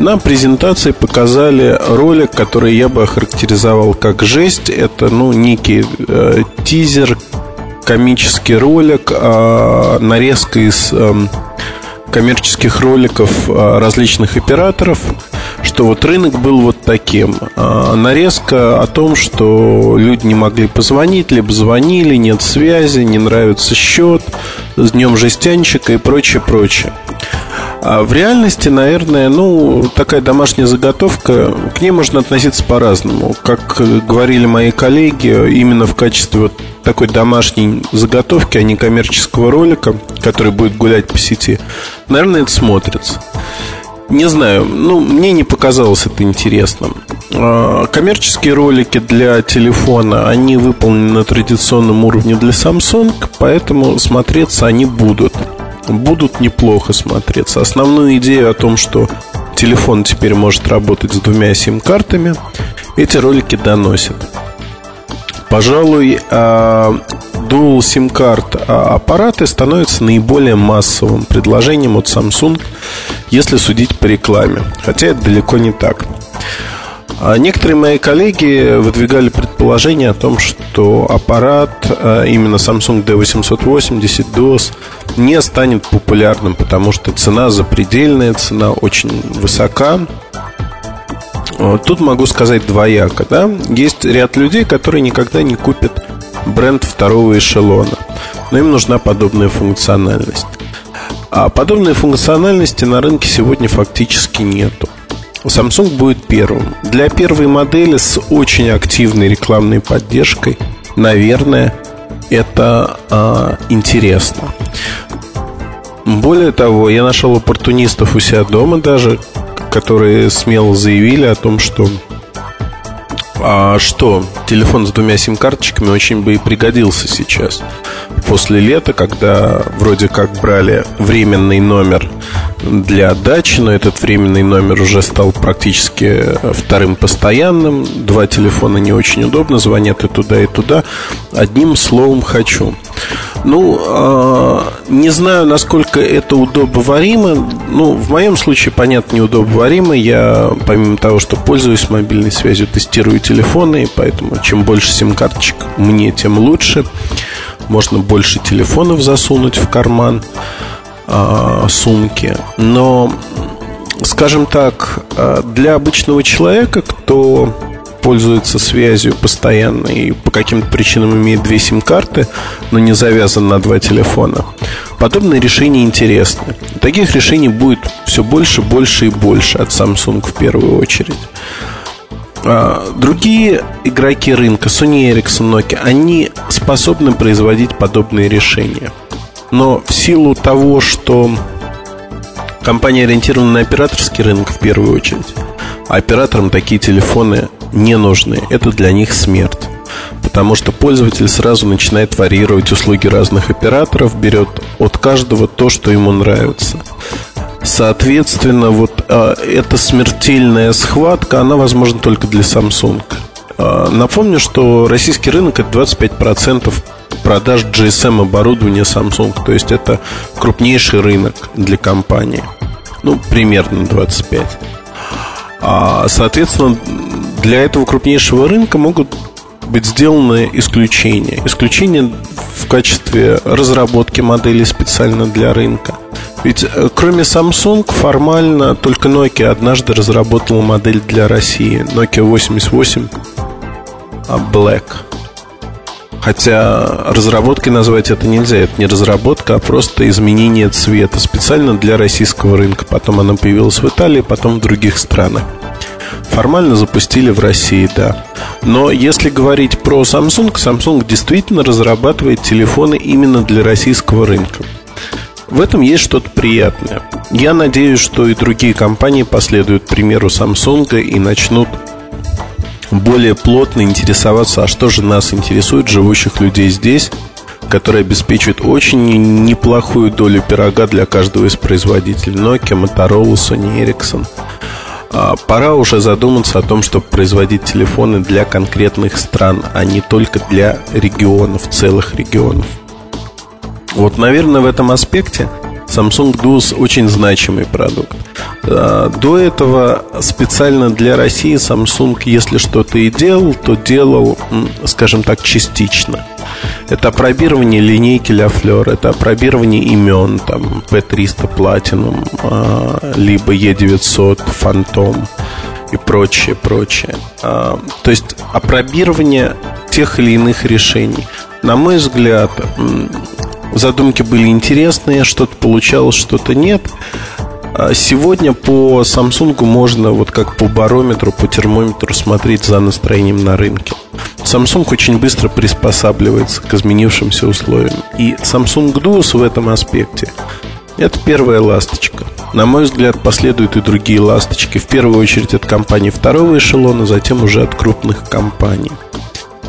На презентации показали ролик, который я бы охарактеризовал как жесть. Это, ну, некий э, тизер, комический ролик, э, нарезка из э, коммерческих роликов э, различных операторов, что вот рынок был вот таким. Э, нарезка о том, что люди не могли позвонить, либо звонили, нет связи, не нравится счет, с днем жестянщика и прочее, прочее. А в реальности, наверное, ну, такая домашняя заготовка, к ней можно относиться по-разному. Как говорили мои коллеги, именно в качестве вот такой домашней заготовки, а не коммерческого ролика, который будет гулять по сети, наверное, это смотрится. Не знаю, ну, мне не показалось это интересным. А, коммерческие ролики для телефона, они выполнены на традиционном уровне для Samsung, поэтому смотреться они будут будут неплохо смотреться. Основную идею о том, что телефон теперь может работать с двумя сим-картами, эти ролики доносят. Пожалуй, а, Dual SIM-карт а, аппараты становятся наиболее массовым предложением от Samsung, если судить по рекламе. Хотя это далеко не так. А некоторые мои коллеги выдвигали предположение о том, что аппарат, а, именно Samsung D880 DOS, не станет популярным, потому что цена запредельная, цена очень высока. Тут могу сказать двояко. Да? Есть ряд людей, которые никогда не купят бренд второго эшелона. Но им нужна подобная функциональность. А подобной функциональности на рынке сегодня фактически нету. Samsung будет первым. Для первой модели с очень активной рекламной поддержкой, наверное, это э, интересно. Более того, я нашел оппортунистов у себя дома даже, которые смело заявили о том, что а что телефон с двумя сим-карточками очень бы и пригодился сейчас. После лета, когда вроде как брали временный номер для отдачи, но этот временный номер уже стал практически вторым постоянным. Два телефона не очень удобно, звонят и туда, и туда. Одним словом хочу. Ну, э, не знаю, насколько это удобоваримо. Ну, в моем случае, понятно, неудобоваримо. Я, помимо того, что пользуюсь мобильной связью, тестирую телефоны, и поэтому чем больше сим-карточек мне, тем лучше. Можно больше телефонов засунуть в карман э, сумки. Но, скажем так, э, для обычного человека, кто пользуется связью постоянно и по каким-то причинам имеет две сим-карты, но не завязан на два телефона. Подобные решения интересны. Таких решений будет все больше, больше и больше от Samsung в первую очередь. А, другие игроки рынка, Sony Ericsson, Nokia, они способны производить подобные решения. Но в силу того, что компания ориентирована на операторский рынок в первую очередь, операторам такие телефоны не нужны. Это для них смерть. Потому что пользователь сразу начинает варьировать услуги разных операторов, берет от каждого то, что ему нравится. Соответственно, вот э, эта смертельная схватка, она возможна только для Samsung. Э, напомню, что российский рынок это 25% продаж GSM оборудования Samsung. То есть это крупнейший рынок для компании. Ну, примерно 25. А, соответственно, для этого крупнейшего рынка могут быть сделаны исключения. Исключения в качестве разработки моделей специально для рынка. Ведь э, кроме Samsung формально только Nokia однажды разработала модель для России. Nokia 88 Black. Хотя разработкой назвать это нельзя. Это не разработка, а просто изменение цвета специально для российского рынка. Потом она появилась в Италии, потом в других странах. Формально запустили в России, да. Но если говорить про Samsung, Samsung действительно разрабатывает телефоны именно для российского рынка. В этом есть что-то приятное. Я надеюсь, что и другие компании последуют примеру Samsung и начнут более плотно интересоваться, а что же нас интересует, живущих людей здесь, которые обеспечивают очень неплохую долю пирога для каждого из производителей Nokia, Motorola, Sony Ericsson. А, пора уже задуматься о том, чтобы производить телефоны для конкретных стран, а не только для регионов, целых регионов. Вот, наверное, в этом аспекте Samsung Duos очень значимый продукт. А, до этого специально для России Samsung, если что-то и делал, то делал, скажем так, частично. Это опробирование линейки Ля Флер, это опробирование имен, там, P300 Platinum, а, либо E900 Phantom и прочее, прочее. А, то есть опробирование тех или иных решений. На мой взгляд, Задумки были интересные, что-то получалось, что-то нет. А сегодня по Samsung можно вот как по барометру, по термометру смотреть за настроением на рынке. Samsung очень быстро приспосабливается к изменившимся условиям. И Samsung Duos в этом аспекте это первая ласточка. На мой взгляд, последуют и другие ласточки. В первую очередь от компаний второго эшелона, затем уже от крупных компаний.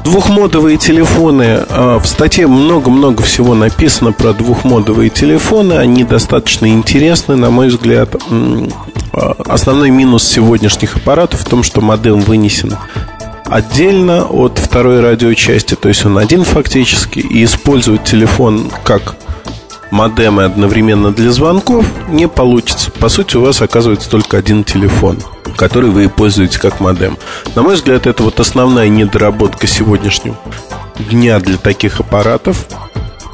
Двухмодовые телефоны. А, в статье много-много всего написано про двухмодовые телефоны. Они достаточно интересны, на мой взгляд. А, основной минус сегодняшних аппаратов в том, что модем вынесен отдельно от второй радиочасти, то есть он один фактически, и использовать телефон как модемы одновременно для звонков не получится. По сути, у вас оказывается только один телефон – который вы используете как модем. На мой взгляд, это вот основная недоработка сегодняшнего дня для таких аппаратов.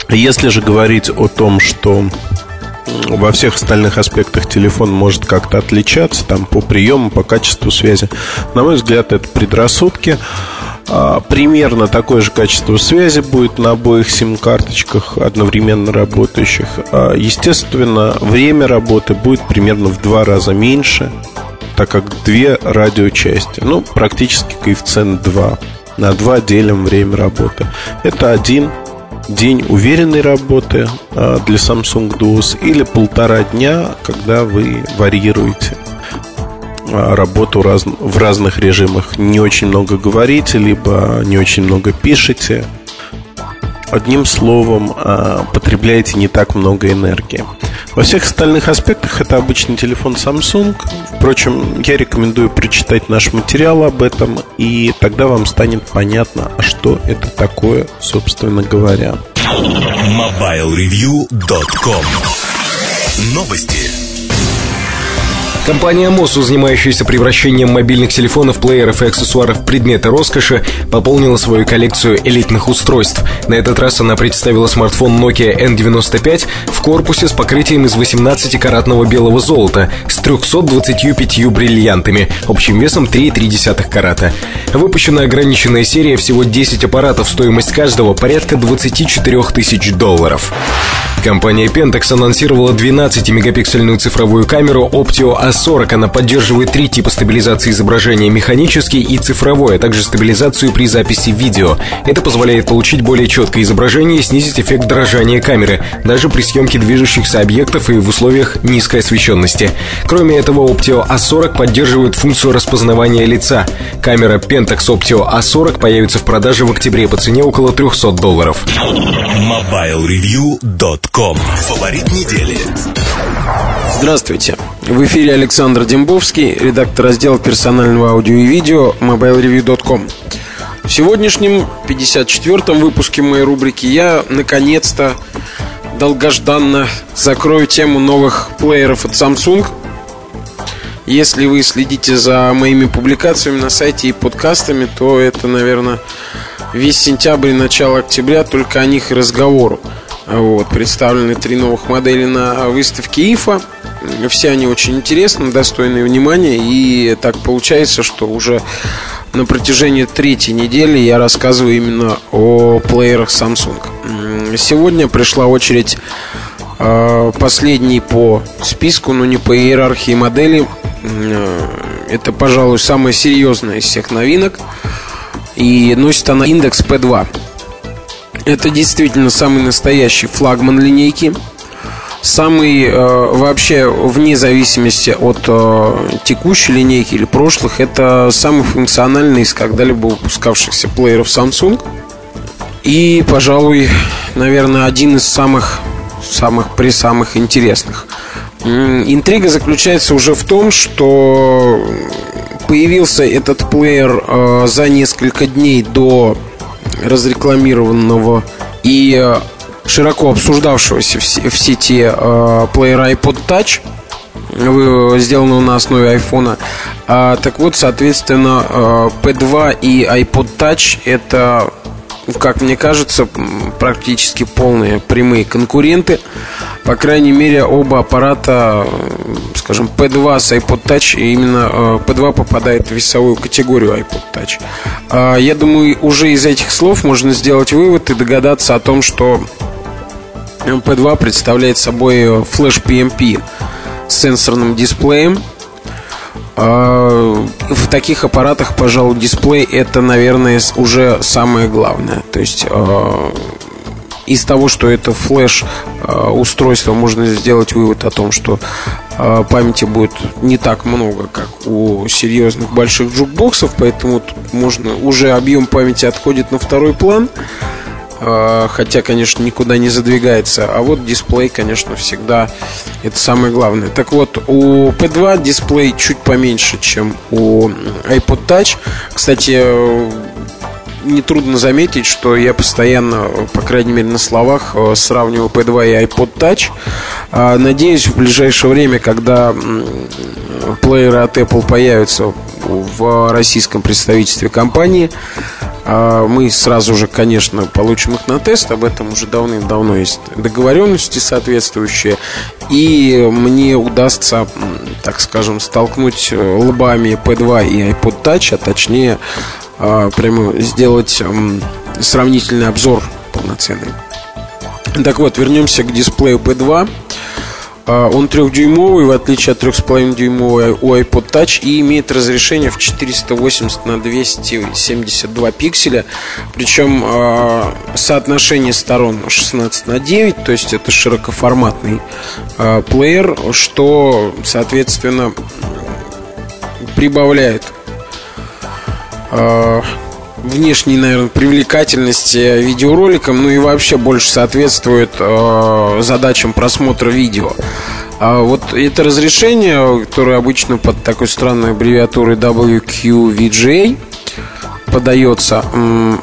Если же говорить о том, что во всех остальных аспектах телефон может как-то отличаться, там по приему, по качеству связи. На мой взгляд, это предрассудки. А, примерно такое же качество связи будет на обоих сим-карточках одновременно работающих. А, естественно, время работы будет примерно в два раза меньше, так как две радиочасти. Ну, практически коэффициент 2. На 2 делим время работы. Это один день уверенной работы а, для Samsung Duos или полтора дня, когда вы варьируете а, работу в разных режимах. Не очень много говорите, либо не очень много пишете. Одним словом, а, потребляете не так много энергии. Во всех остальных аспектах это обычный телефон Samsung. Впрочем, я рекомендую прочитать наш материал об этом, и тогда вам станет понятно, а что это такое, собственно говоря. MobileReview.com Новости. Компания МОСУ, занимающаяся превращением мобильных телефонов, плееров и аксессуаров в предметы роскоши, пополнила свою коллекцию элитных устройств. На этот раз она представила смартфон Nokia N95 в корпусе с покрытием из 18-каратного белого золота с 325 бриллиантами, общим весом 3,3 карата. Выпущена ограниченная серия всего 10 аппаратов, стоимость каждого порядка 24 тысяч долларов. Компания Pentax анонсировала 12-мегапиксельную цифровую камеру Optio A40. Она поддерживает три типа стабилизации изображения – механический и цифровой, а также стабилизацию при записи видео. Это позволяет получить более четкое изображение и снизить эффект дрожания камеры, даже при съемке движущихся объектов и в условиях низкой освещенности. Кроме этого, Optio A40 поддерживает функцию распознавания лица. Камера Pentax Optio A40 появится в продаже в октябре по цене около 300 долларов. MobileReview.com Ком. Фаворит недели. Здравствуйте. В эфире Александр Дембовский, редактор раздела персонального аудио и видео mobilereview.com. В сегодняшнем 54-м выпуске моей рубрики я наконец-то долгожданно закрою тему новых плееров от Samsung. Если вы следите за моими публикациями на сайте и подкастами, то это, наверное, весь сентябрь и начало октября только о них и разговору. Вот, представлены три новых модели на выставке ИФА. Все они очень интересны, достойны внимания. И так получается, что уже на протяжении третьей недели я рассказываю именно о плеерах Samsung. Сегодня пришла очередь э, последней по списку, но не по иерархии модели. Э, это, пожалуй, самая серьезная из всех новинок. И носит она индекс P2. Это действительно самый настоящий флагман линейки. Самый э, вообще вне зависимости от э, текущей линейки или прошлых, это самый функциональный из когда-либо выпускавшихся плееров Samsung. И, пожалуй, наверное, один из самых самых при самых интересных. Интрига заключается уже в том, что появился этот плеер э, за несколько дней до разрекламированного и э, широко обсуждавшегося в сети э, плеера iPod Touch, сделанного на основе айфона. А, так вот, соответственно, э, P2 и iPod Touch это как мне кажется, практически полные прямые конкуренты. По крайней мере, оба аппарата, скажем, P2 с iPod Touch, именно э, P2 попадает в весовую категорию iPod Touch. А, я думаю, уже из этих слов можно сделать вывод и догадаться о том, что P2 представляет собой флеш PMP с сенсорным дисплеем, в таких аппаратах, пожалуй, дисплей это, наверное, уже самое главное. То есть а, из того, что это флеш а, устройство, можно сделать вывод о том, что памяти будет не так много, как у серьезных больших джукбоксов, поэтому тут можно уже объем памяти отходит на второй план. А, хотя, конечно, никуда не задвигается. А вот дисплей, конечно, всегда это самое главное. Так вот, у P2 дисплей чуть поменьше, чем у iPod Touch. Кстати, нетрудно заметить, что я постоянно, по крайней мере на словах, э, сравниваю P2 и iPod Touch. А, надеюсь, в ближайшее время, когда плееры от Apple появятся в российском представительстве компании, а, мы сразу же, конечно, получим их на тест. Об этом уже давным-давно есть договоренности соответствующие. И мне удастся, так скажем, столкнуть э, лбами P2 и iPod Touch, а точнее а, прямо сделать сравнительный обзор полноценный. Так вот, вернемся к дисплею P2. А, он трехдюймовый, в отличие от 3,5-дюймовой у iPod Touch и имеет разрешение в 480 на 272 пикселя. Причем а, соотношение сторон 16 на 9, то есть это широкоформатный а, плеер, что, соответственно, прибавляет внешней, наверное, привлекательности видеороликам, ну и вообще больше соответствует э, задачам просмотра видео. А вот это разрешение, которое обычно под такой странной аббревиатурой WQVGA подается,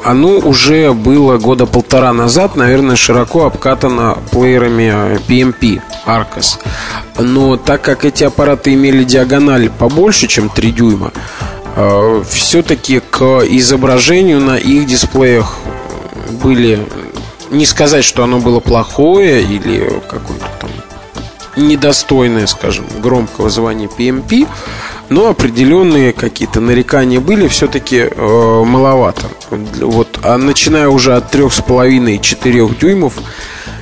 оно уже было года полтора назад, наверное, широко обкатано плеерами PMP Arcos. Но так как эти аппараты имели диагональ побольше, чем 3 дюйма, все-таки к изображению на их дисплеях были не сказать, что оно было плохое или какое-то там недостойное, скажем, громкого звания PMP, но определенные какие-то нарекания были все-таки э, маловато. Вот, а начиная уже от 3,5-4 дюймов,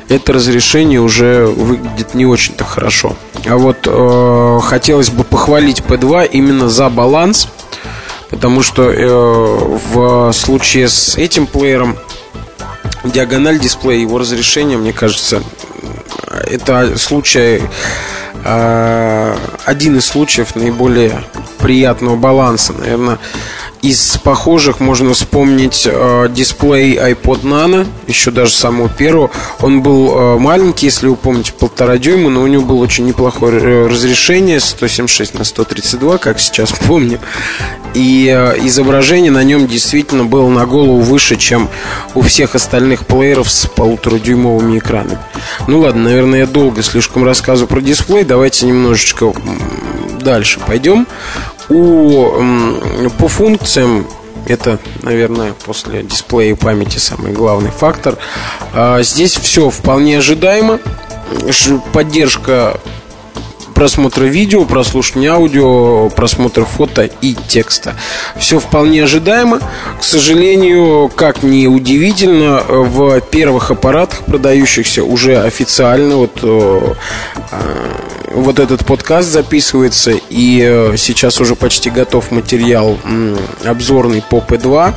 это разрешение уже выглядит не очень-то хорошо. А вот э, хотелось бы похвалить P2 именно за баланс – Потому что э, в случае с этим плеером диагональ дисплея, его разрешение, мне кажется, это случай э, один из случаев наиболее приятного баланса. Наверное, из похожих можно вспомнить э, дисплей iPod Nano, еще даже самого первого. Он был э, маленький, если вы помните, полтора дюйма, но у него было очень неплохое э, разрешение, 176 на 132, как сейчас помню. И э, изображение на нем действительно было на голову выше, чем у всех остальных плееров с полуторадюймовыми экранами. Ну ладно, наверное, я долго слишком рассказываю про дисплей. Давайте немножечко дальше пойдем. У, по функциям это, наверное, после дисплея и памяти самый главный фактор. А, здесь все вполне ожидаемо. Поддержка просмотра видео, прослушивания аудио, просмотра фото и текста. Все вполне ожидаемо. К сожалению, как ни удивительно, в первых аппаратах, продающихся уже официально, вот, э, вот этот подкаст записывается, и э, сейчас уже почти готов материал обзорный по P2.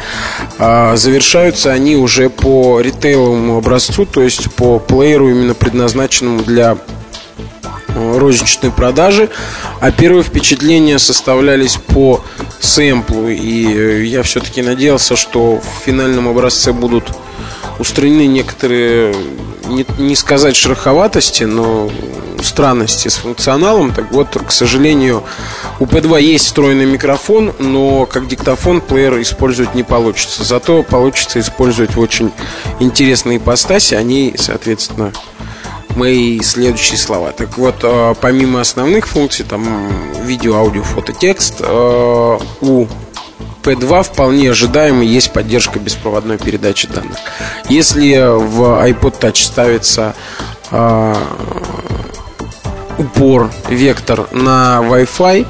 А, завершаются они уже по ритейловому образцу, то есть по плееру, именно предназначенному для Э, розничной продажи, а первые впечатления составлялись по сэмплу, и э, я все-таки надеялся, что в финальном образце будут устранены некоторые, не, не сказать шероховатости, но странности с функционалом. Так вот, к сожалению, у P2 есть встроенный микрофон, но как диктофон плеер использовать не получится. Зато получится использовать в очень интересные ипостаси. Они, соответственно, мои следующие слова. Так вот, э, помимо основных функций, там видео, аудио, фото, текст, э, у P2 вполне ожидаемо есть поддержка беспроводной передачи данных. Если в iPod Touch ставится э, упор, вектор на Wi-Fi,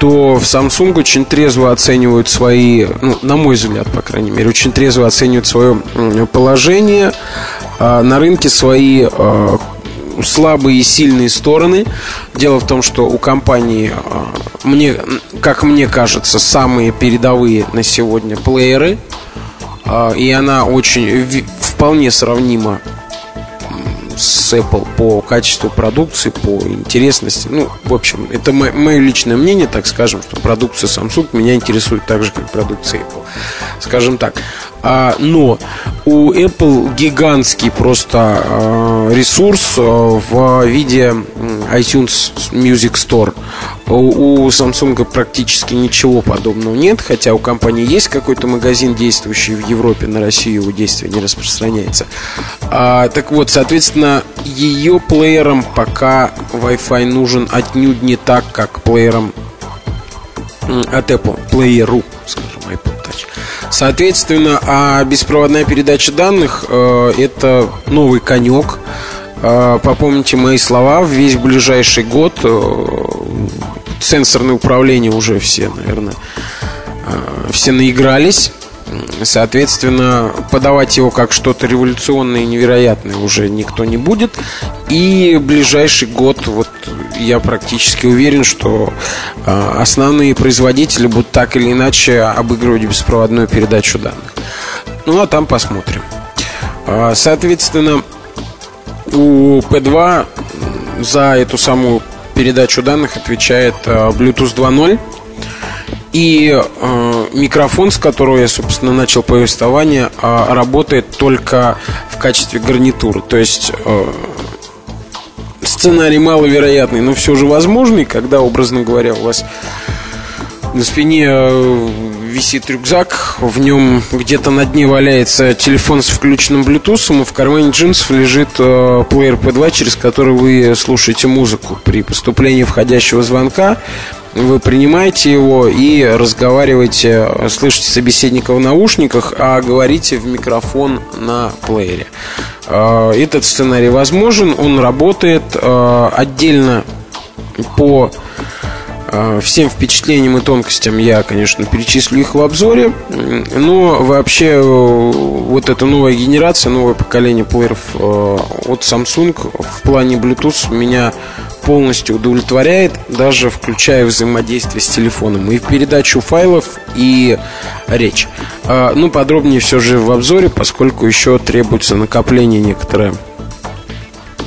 то в Samsung очень трезво оценивают свои, ну, на мой взгляд, по крайней мере, очень трезво оценивают свое положение на рынке, свои слабые и сильные стороны. Дело в том, что у компании, а, мне, как мне кажется, самые передовые на сегодня плееры. А, и она очень вполне сравнима с Apple по качеству продукции, по интересности. Ну, в общем, это мое личное мнение, так скажем, что продукция Samsung меня интересует так же, как продукция Apple. Скажем так. А, но у Apple гигантский просто а, ресурс а, в виде iTunes Music Store. У, у Samsung практически ничего подобного нет, хотя у компании есть какой-то магазин, действующий в Европе, на Россию его действие не распространяется. А, так вот, соответственно, ее плеером пока Wi-Fi нужен отнюдь не так, как плеером от Apple, плееру, скажем, iPod Touch. Соответственно, а беспроводная передача данных э, это новый конек. Э, попомните мои слова, весь ближайший год э, сенсорное управление уже все, наверное, э, все наигрались. Соответственно, подавать его как что-то революционное и невероятное уже никто не будет. И ближайший год, вот я практически уверен, что э, основные производители будут так или иначе обыгрывать беспроводную передачу данных. Ну а там посмотрим. Э, соответственно, у P2 за эту самую передачу данных отвечает э, Bluetooth 2.0 и э, микрофон, с которого я, собственно, начал повествование, э, работает только в качестве гарнитуры. То есть э, сценарий маловероятный, но все же возможный, когда, образно говоря, у вас на спине э, висит рюкзак, в нем где-то на дне валяется телефон с включенным Bluetooth, а в кармане джинсов лежит э, плеер P2, через который вы слушаете музыку. При поступлении входящего звонка вы принимаете его и разговариваете, слышите собеседника в наушниках, а говорите в микрофон на плеере. Э, этот сценарий возможен, он работает э, отдельно по всем впечатлениям и тонкостям я, конечно, перечислю их в обзоре. Но вообще вот эта новая генерация, новое поколение плееров от Samsung в плане Bluetooth меня полностью удовлетворяет, даже включая взаимодействие с телефоном и в передачу файлов, и речь. А, ну, подробнее все же в обзоре, поскольку еще требуется накопление некоторых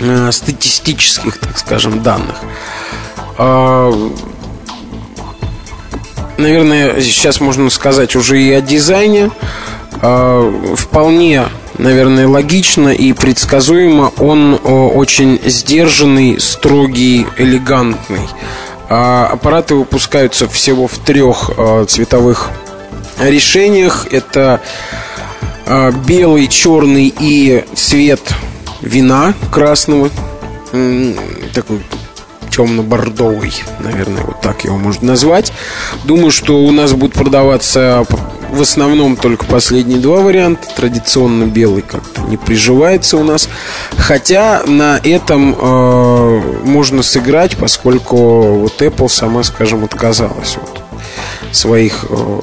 а, статистических, так скажем, данных. А, наверное, сейчас можно сказать уже и о дизайне. Вполне наверное, логично и предсказуемо. Он очень сдержанный, строгий, элегантный. А аппараты выпускаются всего в трех а, цветовых решениях. Это а, белый, черный и цвет вина красного. Такой темно-бордовый, наверное, вот так его можно назвать. Думаю, что у нас будут продаваться в основном только последние два варианта. Традиционно белый как-то не приживается у нас. Хотя на этом э, можно сыграть, поскольку вот Apple сама, скажем, отказалась от своих э,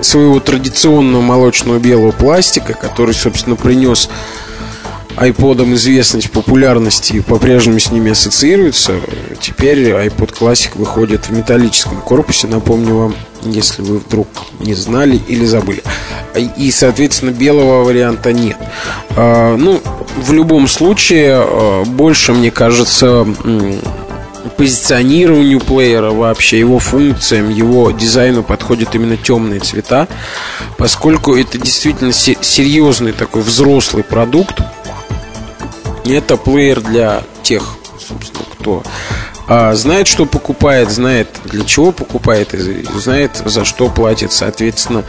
своего традиционного молочного белого пластика, который, собственно, принес iPod известность, популярность и по-прежнему с ними ассоциируется. Теперь iPod Classic выходит в металлическом корпусе, напомню вам, если вы вдруг не знали или забыли. И, соответственно, белого варианта нет. А, ну, в любом случае, а, больше, мне кажется, позиционированию плеера вообще, его функциям, его дизайну подходят именно темные цвета, поскольку это действительно серьезный такой взрослый продукт, это плеер для тех, собственно, кто а, знает, что покупает, знает, для чего покупает, и знает, за что платит. Соответственно,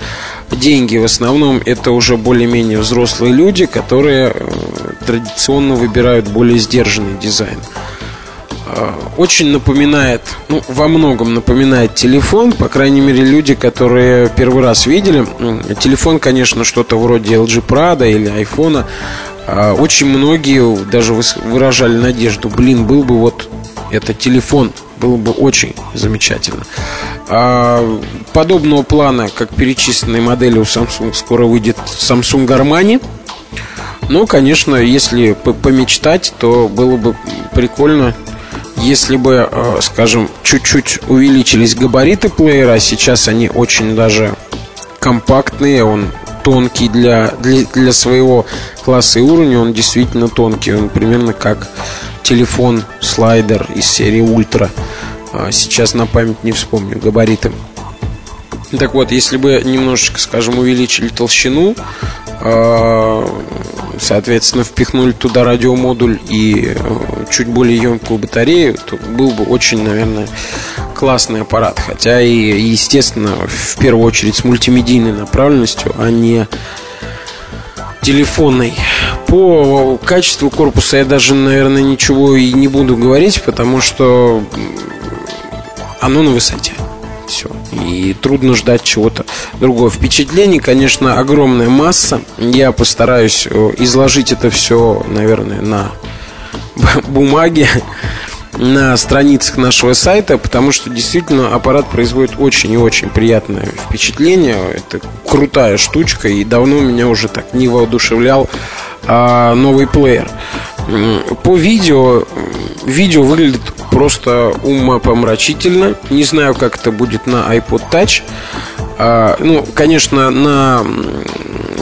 деньги в основном это уже более-менее взрослые люди, которые э, традиционно выбирают более сдержанный дизайн. А, очень напоминает, ну, во многом напоминает телефон, по крайней мере, люди, которые первый раз видели. Телефон, конечно, что-то вроде LG Prada или iPhone, очень многие даже выражали надежду, блин, был бы вот это телефон, было бы очень замечательно. А, подобного плана, как перечисленные модели у Samsung, скоро выйдет Samsung Armani. Ну, конечно, если помечтать, то было бы прикольно, если бы, а, скажем, чуть-чуть увеличились габариты плеера, сейчас они очень даже компактные, он тонкий для, для, для своего класса и уровня, он действительно тонкий. Он примерно как телефон слайдер из серии Ультра. А, сейчас на память не вспомню габариты. Так вот, если бы немножечко, скажем, увеличили толщину, э, соответственно, впихнули туда радиомодуль и э, чуть более емкую батарею, то был бы очень, наверное, классный аппарат. Хотя и, естественно, в первую очередь с мультимедийной направленностью, а не телефонной. По качеству корпуса я даже, наверное, ничего и не буду говорить, потому что оно на высоте. Все. И трудно ждать чего-то другого. Впечатлений, конечно, огромная масса. Я постараюсь э, изложить это все, наверное, на бумаге на страницах нашего сайта, потому что действительно аппарат производит очень и очень приятное впечатление. Это крутая штучка, и давно меня уже так не воодушевлял а, новый плеер. По видео, видео выглядит просто умопомрачительно. Не знаю, как это будет на iPod Touch. А, ну, конечно, на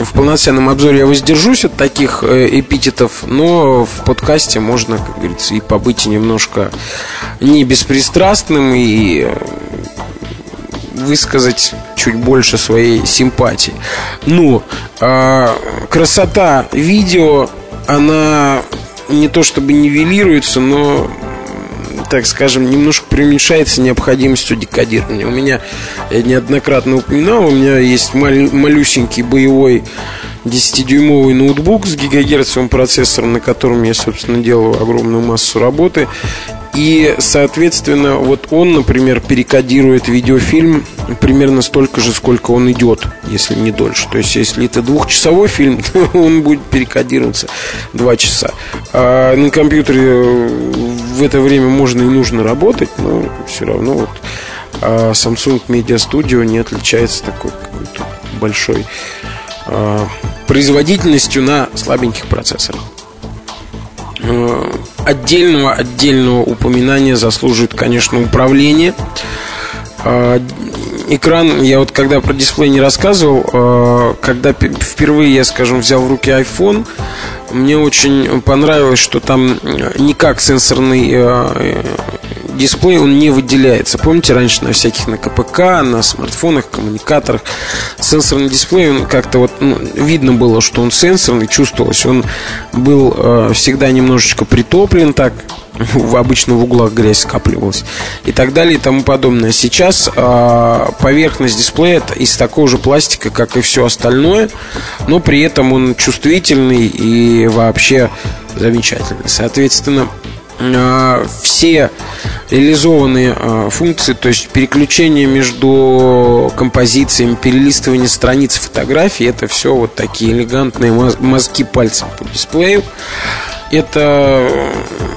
в полноценном обзоре я воздержусь от таких э, эпитетов, но в подкасте можно, как говорится, и побыть немножко не беспристрастным и э, высказать чуть больше своей симпатии. Ну, э, красота видео, она не то чтобы нивелируется, но так скажем, немножко преуменьшается необходимостью декодирования. У меня, я неоднократно упоминал, у меня есть маль, малюсенький боевой 10-дюймовый ноутбук с гигагерцовым процессором, на котором я, собственно, делаю огромную массу работы. И, соответственно, вот он, например, перекодирует видеофильм примерно столько же, сколько он идет, если не дольше. То есть, если это двухчасовой фильм, то он будет перекодироваться два часа. А на компьютере в это время можно и нужно работать, но все равно вот а Samsung Media Studio не отличается такой какой-то большой а, производительностью на слабеньких процессорах. Э, отдельного, отдельного упоминания заслуживает, конечно, управление. Э, экран, я вот когда про дисплей не рассказывал, э, когда впервые я, скажем, взял в руки iPhone, мне очень понравилось, что там не как сенсорный дисплей он не выделяется. Помните, раньше на всяких на КПК, на смартфонах, коммуникаторах сенсорный дисплей, он как-то вот ну, видно было, что он сенсорный, чувствовалось. Он был э, всегда немножечко притоплен так, обычно в углах грязь скапливалась и так далее и тому подобное. Сейчас э, поверхность дисплея из такого же пластика, как и все остальное, но при этом он чувствительный и вообще замечательный. Соответственно, э, все реализованные э, функции, то есть переключение между композициями, перелистывание страниц фотографий, это все вот такие элегантные мазки пальцем по дисплею. Это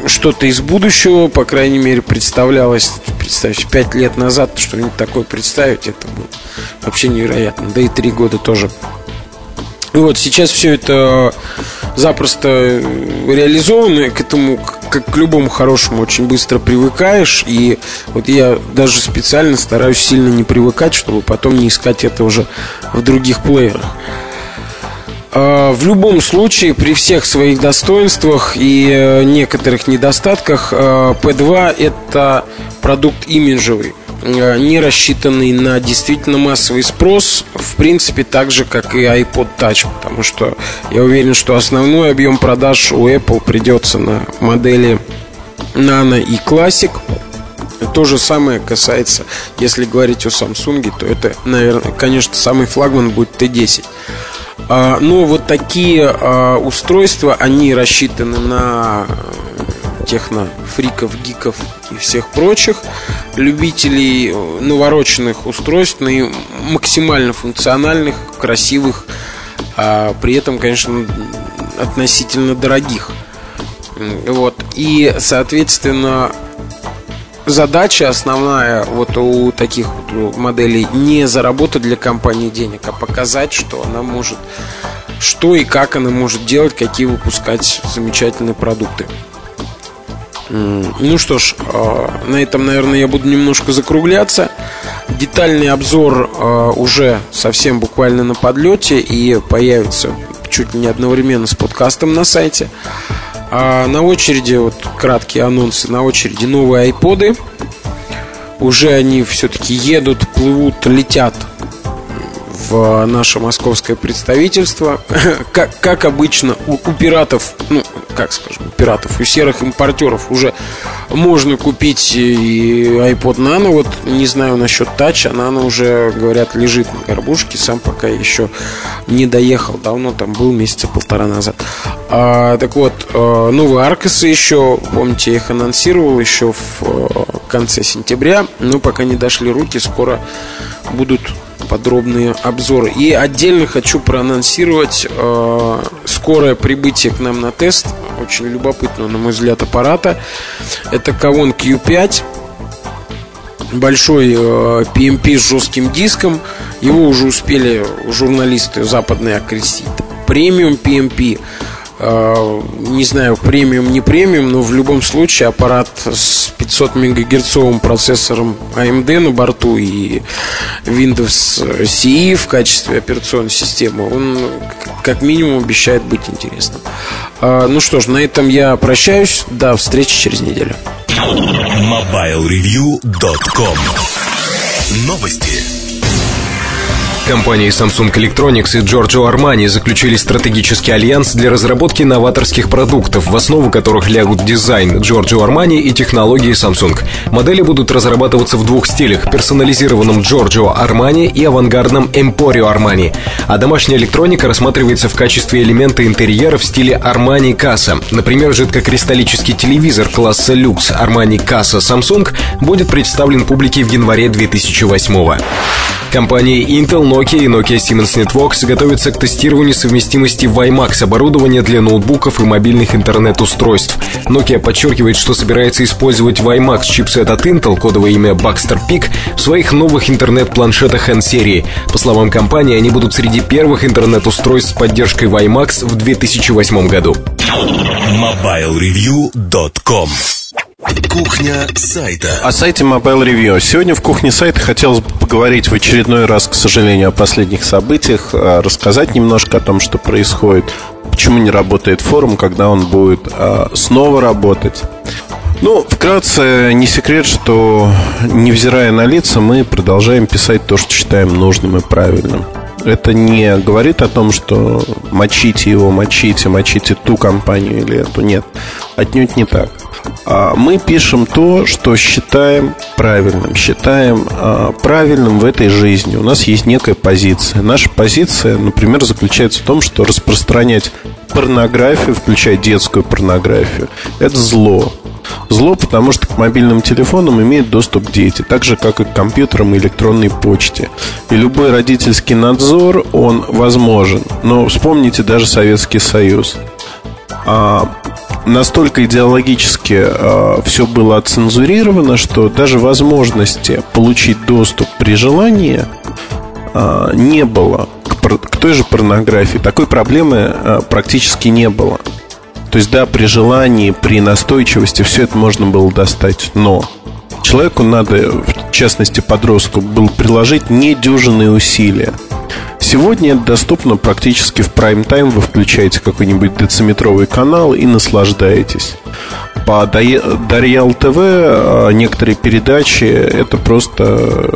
что-то из будущего, по крайней мере, представлялось, представьте, пять лет назад что-нибудь такое представить, это было вообще невероятно. Да и три года тоже вот сейчас все это запросто реализовано, к этому, как к любому хорошему, очень быстро привыкаешь. И вот я даже специально стараюсь сильно не привыкать, чтобы потом не искать это уже в других плеерах. А, в любом случае, при всех своих достоинствах и э, некоторых недостатках, P2 э, это продукт имиджевый. Э, не рассчитанный на действительно массовый спрос, в принципе, так же, как и iPod Touch, потому что я уверен, что основной объем продаж у Apple придется на модели Nano и Classic. То же самое касается, если говорить о Samsung, то это, наверное, конечно, самый флагман будет T10. А, но вот такие а, устройства, они рассчитаны на техно-фриков, гиков и всех прочих любителей э, навороченных устройств, максимально функциональных, красивых, а при этом, конечно, относительно дорогих. Вот. И, соответственно, задача основная вот у таких вот моделей не заработать для компании денег, а показать, что она может, что и как она может делать, какие выпускать замечательные продукты. Ну что ж, а, на этом, наверное, я буду немножко закругляться. Детальный обзор а, уже совсем буквально на подлете и появится чуть ли не одновременно с подкастом на сайте. А на очереди, вот краткие анонсы, на очереди новые айподы. Уже они все-таки едут, плывут, летят в наше московское представительство. Как, как обычно, у, у пиратов, ну, как скажем, у пиратов, у серых импортеров уже можно купить и iPod Nano. Вот не знаю насчет Touch, а Nano уже, говорят, лежит на горбушке. Сам пока еще не доехал. Давно там был, месяца полтора назад. А, так вот, э, новые Аркасы еще, помните, я их анонсировал еще в э, конце сентября. Но пока не дошли руки, скоро будут подробные обзоры. И отдельно хочу проанонсировать э, скорое прибытие к нам на тест. Очень любопытного, на мой взгляд, аппарата. Это Kavon Q5 большой э, PMP с жестким диском. Его уже успели журналисты западные окрестить. Премиум PMP. Э, не знаю, премиум, не премиум, но в любом случае аппарат с 500 мегагерцовым процессором AMD на борту и Windows CE в качестве операционной системы, он как минимум обещает быть интересным. Э, ну что ж, на этом я прощаюсь. До встречи через неделю. MobileReview.com Новости. Компании Samsung Electronics и Giorgio Armani заключили стратегический альянс для разработки новаторских продуктов, в основу которых лягут дизайн Giorgio Armani и технологии Samsung. Модели будут разрабатываться в двух стилях – персонализированном Giorgio Armani и авангардном Emporio Armani. А домашняя электроника рассматривается в качестве элемента интерьера в стиле Armani Casa. Например, жидкокристаллический телевизор класса люкс Armani Casa Samsung будет представлен публике в январе 2008 года. Компании Intel, Nokia и Nokia Siemens Networks готовятся к тестированию совместимости WiMAX оборудования для ноутбуков и мобильных интернет-устройств. Nokia подчеркивает, что собирается использовать WiMAX чипсет от Intel, кодовое имя Baxter Peak, в своих новых интернет-планшетах N-серии. По словам компании, они будут среди первых интернет-устройств с поддержкой WiMAX в 2008 году. MobileReview.com Кухня сайта. О сайте Mobile Review. Сегодня в кухне сайта хотелось бы поговорить в очередной раз, к сожалению, о последних событиях, а, рассказать немножко о том, что происходит, почему не работает форум, когда он будет а, снова работать. Ну, вкратце, не секрет, что, невзирая на лица, мы продолжаем писать то, что считаем нужным и правильным. Это не говорит о том, что мочите его, мочите, мочите ту компанию или эту. Нет, отнюдь не так. А, мы пишем то, что считаем правильным, считаем а, правильным в этой жизни. У нас есть некая позиция. Наша позиция, например, заключается в том, что распространять порнографию, включая детскую порнографию, это зло. Зло, потому что к мобильным телефонам имеют доступ дети, так же, как и к компьютерам и электронной почте. И любой родительский надзор, он возможен. Но вспомните даже Советский Союз. А, настолько идеологически э, все было оцензурировано, что даже возможности получить доступ при желании э, не было к, к той же порнографии. Такой проблемы э, практически не было. То есть, да, при желании, при настойчивости все это можно было достать, но человеку надо, в частности подростку, был приложить недюжинные усилия. Сегодня это доступно практически в прайм-тайм. Вы включаете какой-нибудь дециметровый канал и наслаждаетесь. По Дарьял ТВ а, некоторые передачи это просто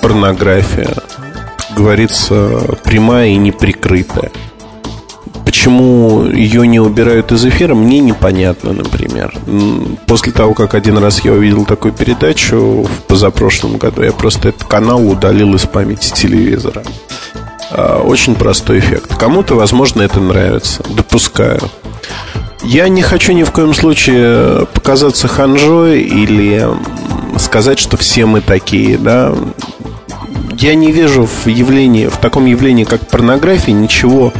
порнография. Говорится, прямая и неприкрытая. Почему ее не убирают из эфира, мне непонятно, например. После того, как один раз я увидел такую передачу в позапрошлом году, я просто этот канал удалил из памяти телевизора. А, очень простой эффект. Кому-то, возможно, это нравится. Допускаю. Я не хочу ни в коем случае показаться ханжой или сказать, что все мы такие, да. Я не вижу в явлении, в таком явлении, как порнография, ничего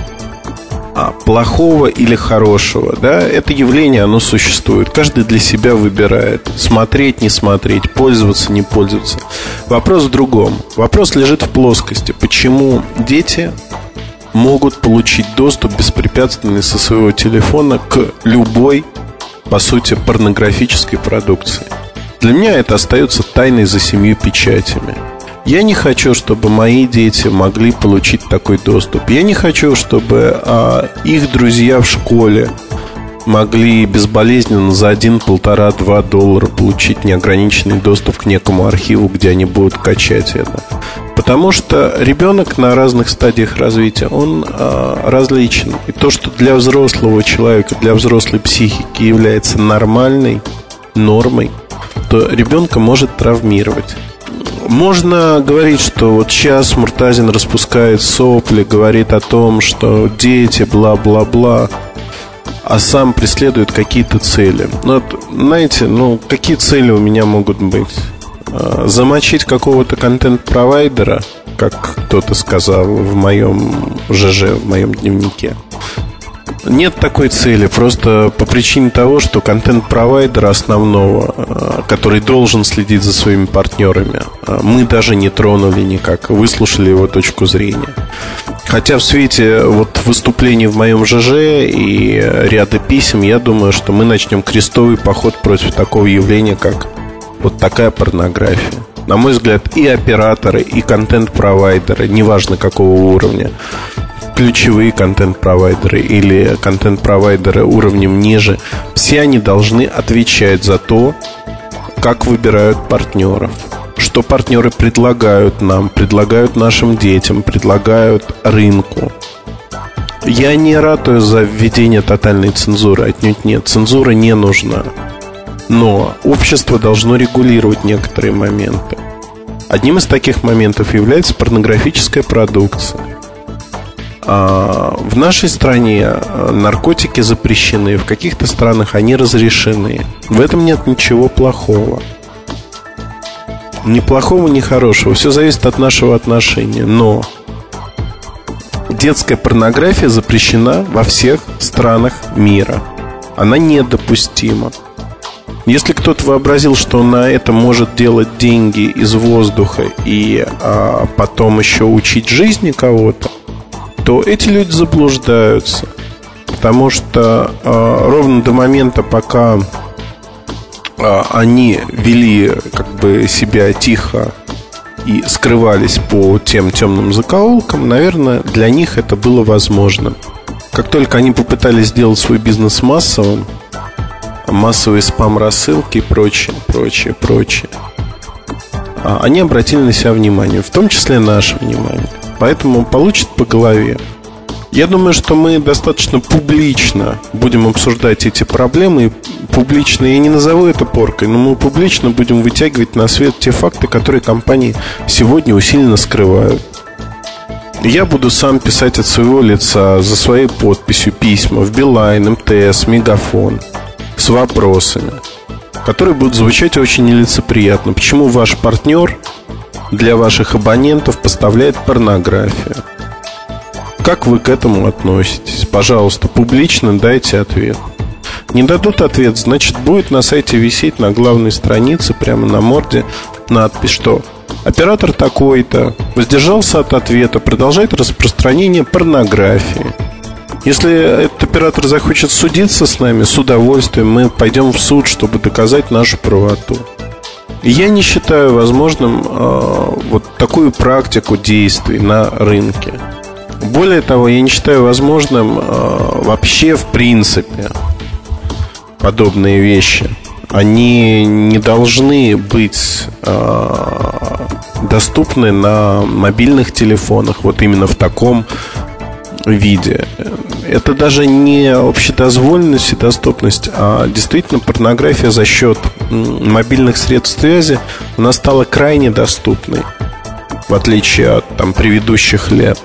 плохого или хорошего. Да? Это явление, оно существует. Каждый для себя выбирает. Смотреть, не смотреть, пользоваться, не пользоваться. Вопрос в другом. Вопрос лежит в плоскости. Почему дети могут получить доступ беспрепятственный со своего телефона к любой, по сути, порнографической продукции? Для меня это остается тайной за семью печатями. Я не хочу, чтобы мои дети могли получить такой доступ. Я не хочу, чтобы а, их друзья в школе могли безболезненно за один, полтора, два доллара получить неограниченный доступ к некому архиву, где они будут качать это. Потому что ребенок на разных стадиях развития, он э, различен. И то, что для взрослого человека, для взрослой психики является нормальной нормой, то ребенка может травмировать. Можно говорить, что вот сейчас Муртазин распускает сопли, говорит о том, что дети, бла-бла-бла, а сам преследует какие-то цели. Ну, знаете, ну, какие цели у меня могут быть? А, замочить какого-то контент-провайдера, как кто-то сказал в моем ЖЖ, в моем дневнике. Нет такой цели, просто по причине того, что контент-провайдера основного, а, который должен следить за своими партнерами, а, мы даже не тронули никак, выслушали его точку зрения. Хотя в свете вот выступлений в моем ЖЖ и ряда писем, я думаю, что мы начнем крестовый поход против такого явления, как вот такая порнография. На мой взгляд, и операторы, и контент-провайдеры, неважно какого уровня, ключевые контент-провайдеры или контент-провайдеры уровнем ниже, все они должны отвечать за то, как выбирают партнеров, что партнеры предлагают нам, предлагают нашим детям, предлагают рынку. Я не ратую за введение тотальной цензуры, отнюдь нет. Цензура не нужна. Но общество должно регулировать некоторые моменты. Одним из таких моментов является порнографическая продукция. А, в нашей стране а, наркотики запрещены, в каких-то странах они разрешены. В этом нет ничего плохого. Ни плохого, ни хорошего. Все зависит от нашего отношения. Но детская порнография запрещена во всех странах мира. Она недопустима. Если кто-то вообразил, что на это может делать деньги из воздуха и а, потом еще учить жизни кого-то, то эти люди заблуждаются. Потому что а, ровно до момента, пока а, они вели как бы себя тихо и скрывались по тем темным закоулкам, наверное, для них это было возможно. Как только они попытались сделать свой бизнес массовым, массовые спам-рассылки и прочее, прочее, прочее, а, они обратили на себя внимание, в том числе наше внимание. Поэтому получит по голове. Я думаю, что мы достаточно публично будем обсуждать эти проблемы. Публично, я не назову это поркой, но мы публично будем вытягивать на свет те факты, которые компании сегодня усиленно скрывают. Я буду сам писать от своего лица за своей подписью письма в Билайн, МТС, Мегафон с вопросами, которые будут звучать очень нелицеприятно. Почему ваш партнер для ваших абонентов поставляет порнографию? Как вы к этому относитесь? Пожалуйста, публично дайте ответ. Не дадут ответ, значит, будет на сайте висеть на главной странице, прямо на морде, надпись, что оператор такой-то воздержался от ответа, продолжает распространение порнографии. Если этот оператор захочет судиться с нами, с удовольствием мы пойдем в суд, чтобы доказать нашу правоту. Я не считаю возможным э, вот такую практику действий на рынке. Более того, я не считаю возможным э, вообще в принципе подобные вещи. Они не должны быть э, доступны на мобильных телефонах, вот именно в таком виде. Это даже не общедозволенность и доступность, а действительно порнография за счет мобильных средств связи она стала крайне доступной, в отличие от там, предыдущих лет.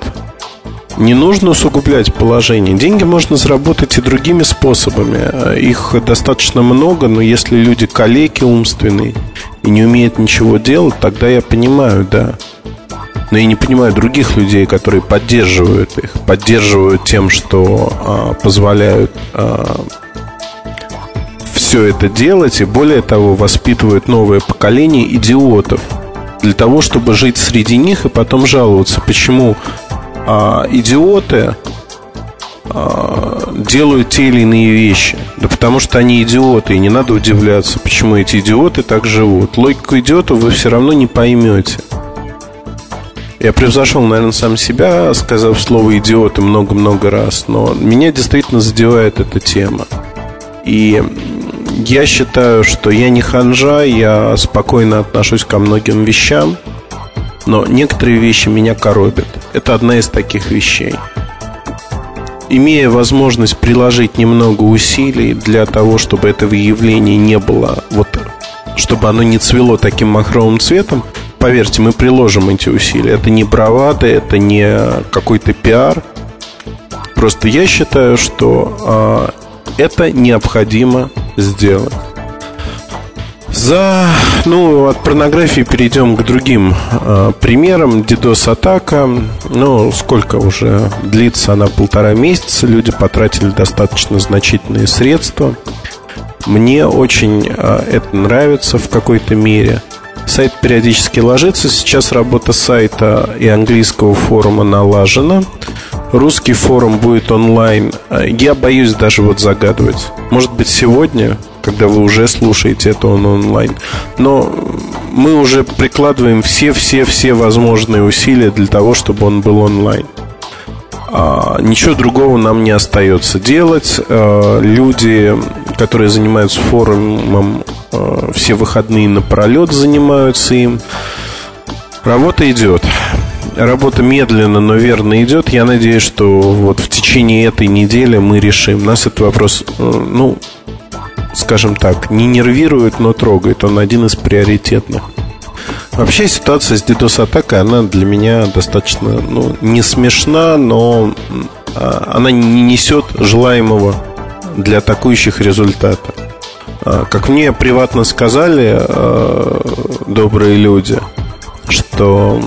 Не нужно усугублять положение. Деньги можно заработать и другими способами. Их достаточно много, но если люди калеки умственные и не умеют ничего делать, тогда я понимаю, да. Но я не понимаю других людей, которые поддерживают их, поддерживают тем, что а, позволяют а, все это делать, и более того, воспитывают новое поколение идиотов для того, чтобы жить среди них и потом жаловаться, почему а, идиоты делают те или иные вещи. Да потому что они идиоты, и не надо удивляться, почему эти идиоты так живут. Логику идиотов вы все равно не поймете. Я превзошел, наверное, сам себя, сказав слово идиоты много-много раз, но меня действительно задевает эта тема. И я считаю, что я не ханжа, я спокойно отношусь ко многим вещам – Но некоторые вещи меня коробят. Это одна из таких вещей. Имея возможность приложить немного усилий для того, чтобы этого явления не было, вот, чтобы оно не цвело таким махровым цветом, поверьте, мы приложим эти усилия. Это не бравада, это не какой-то пиар. Просто я считаю, что э, это необходимо сделать. За, ну, от порнографии перейдем к другим э, примерам. DDoS-атака, ну, сколько уже длится она полтора месяца, люди потратили достаточно значительные средства. Мне очень э, это нравится в какой-то мере. Сайт периодически ложится. Сейчас работа сайта и английского форума налажена. Русский форум будет онлайн. Я боюсь даже вот загадывать. Может быть, сегодня, когда вы уже слушаете это он онлайн. Но мы уже прикладываем все-все-все возможные усилия для того, чтобы он был онлайн. А, ничего другого нам не остается делать. А, люди, которые занимаются форумом, а, все выходные напролет занимаются им. Работа идет. Работа медленно, но верно идет. Я надеюсь, что вот в течение этой недели мы решим. Нас этот вопрос, э, ну, скажем так, не нервирует, но трогает. Он один из приоритетных. Вообще ситуация с DDoS-атакой, она для меня достаточно, ну, не смешна, но а, она не несет желаемого для атакующих результата. А, как мне приватно сказали а, добрые люди, что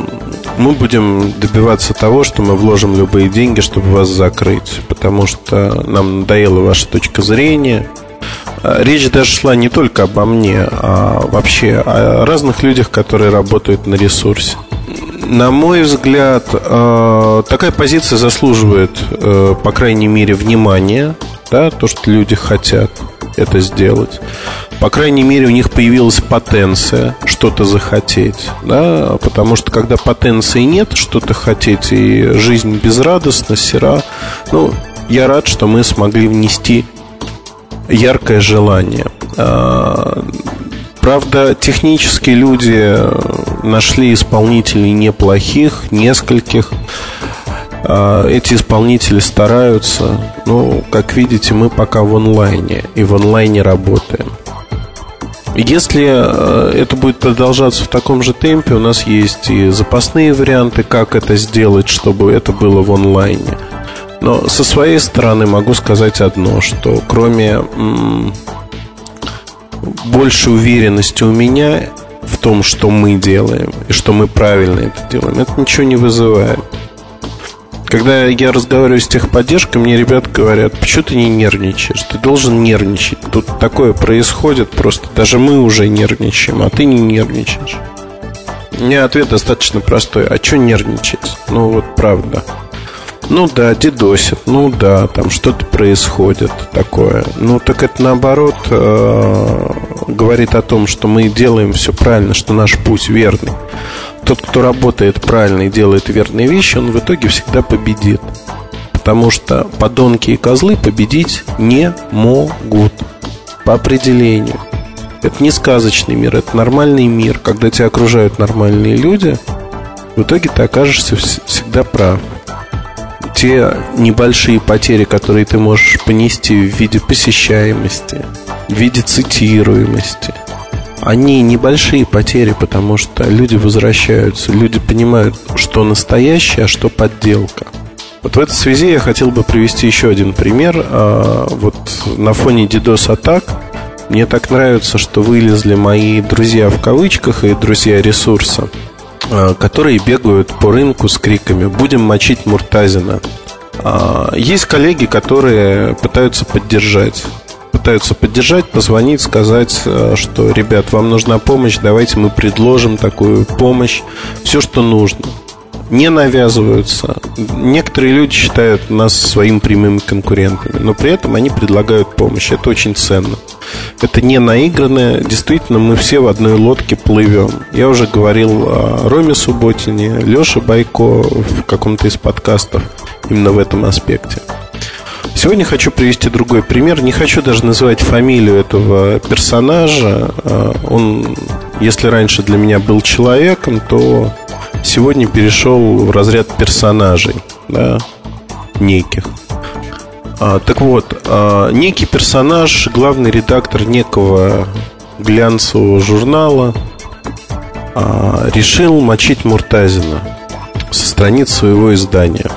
мы будем добиваться того, что мы вложим любые деньги, чтобы вас закрыть, потому что нам надоела ваша точка зрения – речь даже шла не только обо мне, а вообще о разных людях, которые работают на ресурсе. На мой взгляд, э, такая позиция заслуживает, э, по крайней мере, внимания, да, то, что люди хотят это сделать. По крайней мере, у них появилась потенция что-то захотеть, да, потому что когда потенции нет, что-то хотеть, и жизнь безрадостна, сера, ну, я рад, что мы смогли внести яркое желание. А, правда, технически люди нашли исполнителей неплохих, нескольких. А, эти исполнители стараются. Ну, как видите, мы пока в онлайне и в онлайне работаем. Если а, это будет продолжаться в таком же темпе, у нас есть и запасные варианты, как это сделать, чтобы это было в онлайне. Но со своей стороны могу сказать одно, что кроме м- большей уверенности у меня в том, что мы делаем и что мы правильно это делаем, это ничего не вызывает. Когда я разговариваю с техподдержкой, мне ребята говорят, почему ты не нервничаешь? Ты должен нервничать. Тут такое происходит, просто даже мы уже нервничаем, а ты не нервничаешь. У меня ответ достаточно простой. А что нервничать? Ну вот правда. Ну да, дедосят, ну да, там что-то происходит такое. Ну так это наоборот э, говорит о том, что мы делаем все правильно, что наш путь верный. Тот, кто работает правильно и делает верные вещи, он в итоге всегда победит. Потому что подонки и козлы победить не могут по определению. Это не сказочный мир, это нормальный мир. Когда тебя окружают нормальные люди, в итоге ты окажешься всегда прав те небольшие потери, которые ты можешь понести в виде посещаемости, в виде цитируемости, они небольшие потери, потому что люди возвращаются, люди понимают, что настоящее, а что подделка. Вот в этой связи я хотел бы привести еще один пример. А, вот на фоне DDoS атак мне так нравится, что вылезли мои друзья в кавычках и друзья ресурса – которые бегают по рынку с криками «Будем мочить Муртазина». А, есть коллеги, которые пытаются поддержать пытаются поддержать, позвонить, сказать, э, что, ребят, вам нужна помощь, давайте мы предложим такую помощь, все, что нужно не навязываются. Некоторые люди считают нас своим прямыми конкурентами, но при этом они предлагают помощь. Это очень ценно. Это не наигранное. Действительно, мы все в одной лодке плывем. Я уже говорил о Роме Субботине, Леше Байко в каком-то из подкастов именно в этом аспекте. Сегодня хочу привести другой пример. Не хочу даже называть фамилию этого персонажа. А, он, если раньше для меня был человеком, то сегодня перешел в разряд персонажей, да, неких. А, так вот, а, некий персонаж, главный редактор некого глянцевого журнала, а, решил мочить Муртазина со страниц своего издания.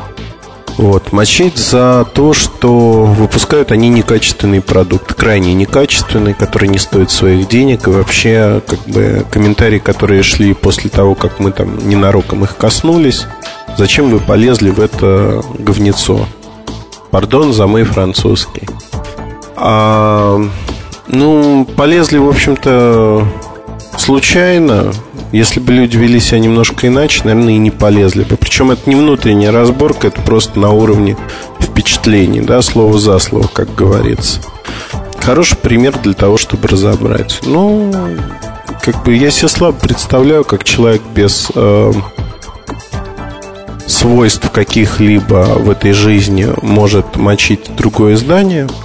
Вот, мочить за то, что выпускают они некачественный продукт, крайне некачественный, который не стоит своих денег. И вообще, как бы, комментарии, которые шли после того, как мы там ненароком их коснулись, зачем вы полезли в это говнецо? Пардон за мой французский. А, ну, полезли, в общем-то, случайно. Если бы люди вели себя немножко иначе, наверное, и не полезли бы. Причем это не внутренняя разборка, это просто на уровне впечатлений, да, слово за слово, как говорится. Хороший пример для того, чтобы разобрать. Ну, как бы я себе слабо представляю, как человек без э, свойств каких-либо в этой жизни может мочить другое издание –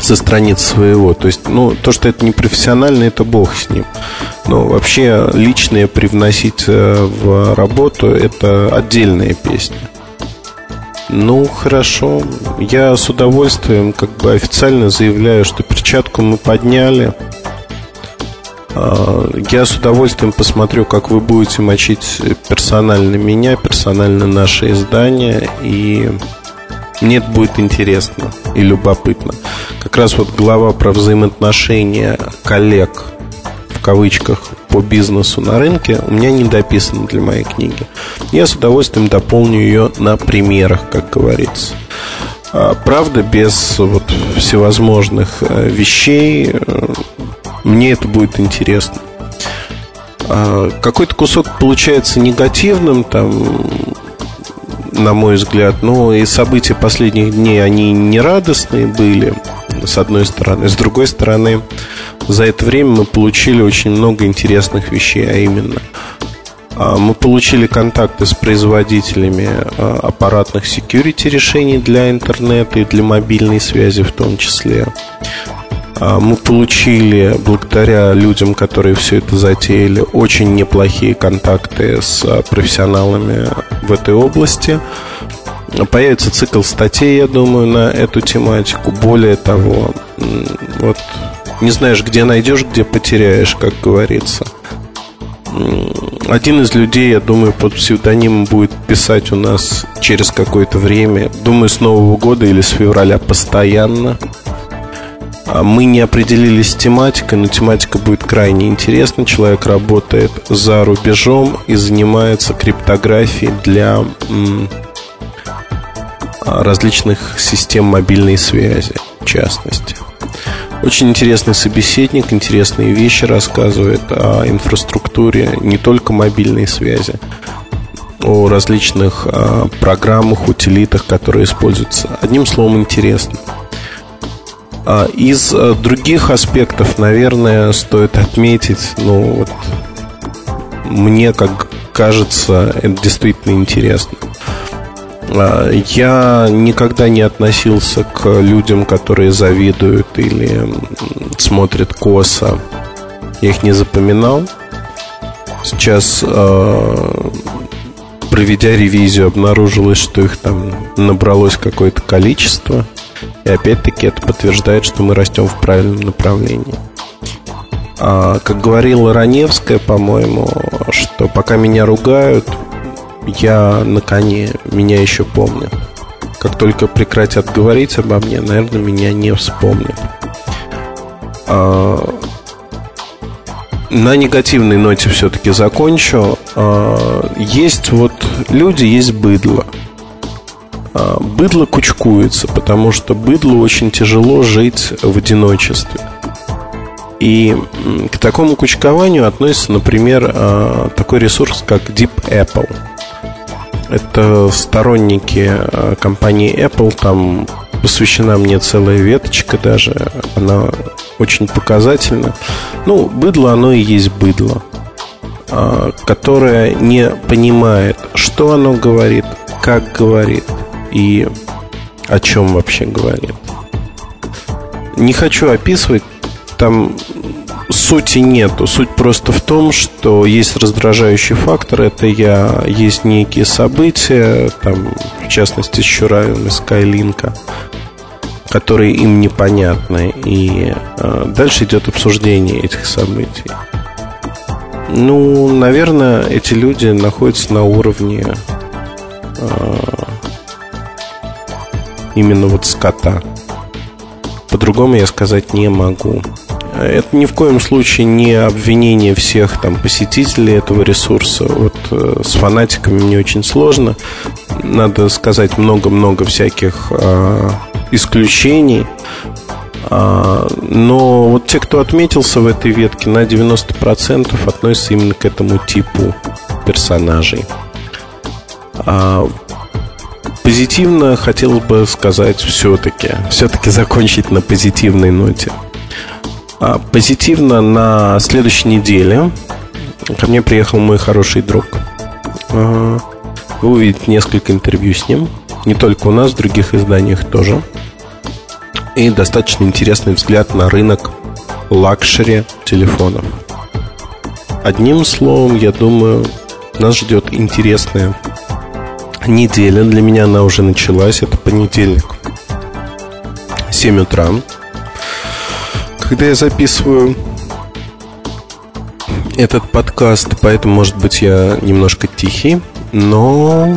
со страниц своего. То есть, ну, то, что это не профессионально, это бог с ним. Но вообще личное привносить э, в работу это отдельная песня. Ну, хорошо. Я с удовольствием как бы официально заявляю, что перчатку мы подняли. А, я с удовольствием посмотрю, как вы будете мочить персонально меня, персонально наше издание. И мне это будет интересно и любопытно. Как раз вот глава про взаимоотношения коллег в кавычках по бизнесу на рынке у меня не дописана для моей книги. Я с удовольствием дополню ее на примерах, как говорится. А, правда, без вот всевозможных э, вещей э, мне это будет интересно. А, какой-то кусок получается негативным, там на мой взгляд. Но и события последних дней, они не радостные были, с одной стороны. С другой стороны, за это время мы получили очень много интересных вещей, а именно а, мы получили контакты с производителями а, аппаратных security решений для интернета и для мобильной связи в том числе. А, мы получили, благодаря людям, которые все это затеяли, очень неплохие контакты с а, профессионалами в этой области. Появится цикл статей, я думаю, на эту тематику. Более того, вот не знаешь, где найдешь, где потеряешь, как говорится. Один из людей, я думаю, под псевдонимом будет писать у нас через какое-то время. Думаю, с Нового года или с февраля постоянно. А мы не определились с тематикой, но тематика будет крайне интересна. Человек работает за рубежом и занимается криптографией для различных систем мобильной связи, в частности. Очень интересный собеседник, интересные вещи рассказывает о инфраструктуре не только мобильной связи, о различных а, программах, утилитах, которые используются. Одним словом, интересно. А, из э, других аспектов, наверное, стоит отметить, ну вот мне, как кажется, это действительно интересно. А, я никогда не относился к людям, которые завидуют или смотрят косо. Я их не запоминал. Сейчас, а, проведя ревизию, обнаружилось, что их там набралось какое-то количество. И опять-таки это подтверждает, что мы растем в правильном направлении. А, как говорила Раневская, по-моему, что пока меня ругают, я на коне, меня еще помнят. Как только прекратят говорить обо мне, наверное, меня не вспомнят. А, на негативной ноте все-таки закончу. А, есть вот люди, есть быдло. А, быдло кучкуется, потому что быдлу очень тяжело жить в одиночестве. И к такому кучкованию относится, например, а, такой ресурс, как Deep Apple. Это сторонники а, компании Apple, там посвящена мне целая веточка даже, она очень показательна. Ну, быдло, оно и есть быдло, которое не понимает, что оно говорит, как говорит – и о чем вообще говорит. Не хочу описывать, там сути нету. Суть просто в том, что есть раздражающий фактор. Это я, есть некие события, там, в частности, с Чураем из Скайлинка, которые им непонятны. И э, дальше идет обсуждение этих событий. Ну, наверное, эти люди находятся на уровне э, именно вот скота. По-другому я сказать не могу. Это ни в коем случае не обвинение всех там посетителей этого ресурса. Вот э, с фанатиками мне очень сложно. Надо сказать много-много всяких э, исключений. А, но вот те, кто отметился в этой ветке, на 90% относятся именно к этому типу персонажей. А, позитивно хотелось бы сказать все-таки, все-таки закончить на позитивной ноте. А, позитивно на следующей неделе ко мне приехал мой хороший друг. Вы увидите несколько интервью с ним. Не только у нас, в других изданиях тоже и достаточно интересный взгляд на рынок luxury телефонов. Одним словом, я думаю, нас ждет интересная неделя. Для меня она уже началась. Это понедельник. 7 утра. Когда я записываю этот подкаст, поэтому, может быть, я немножко тихий, но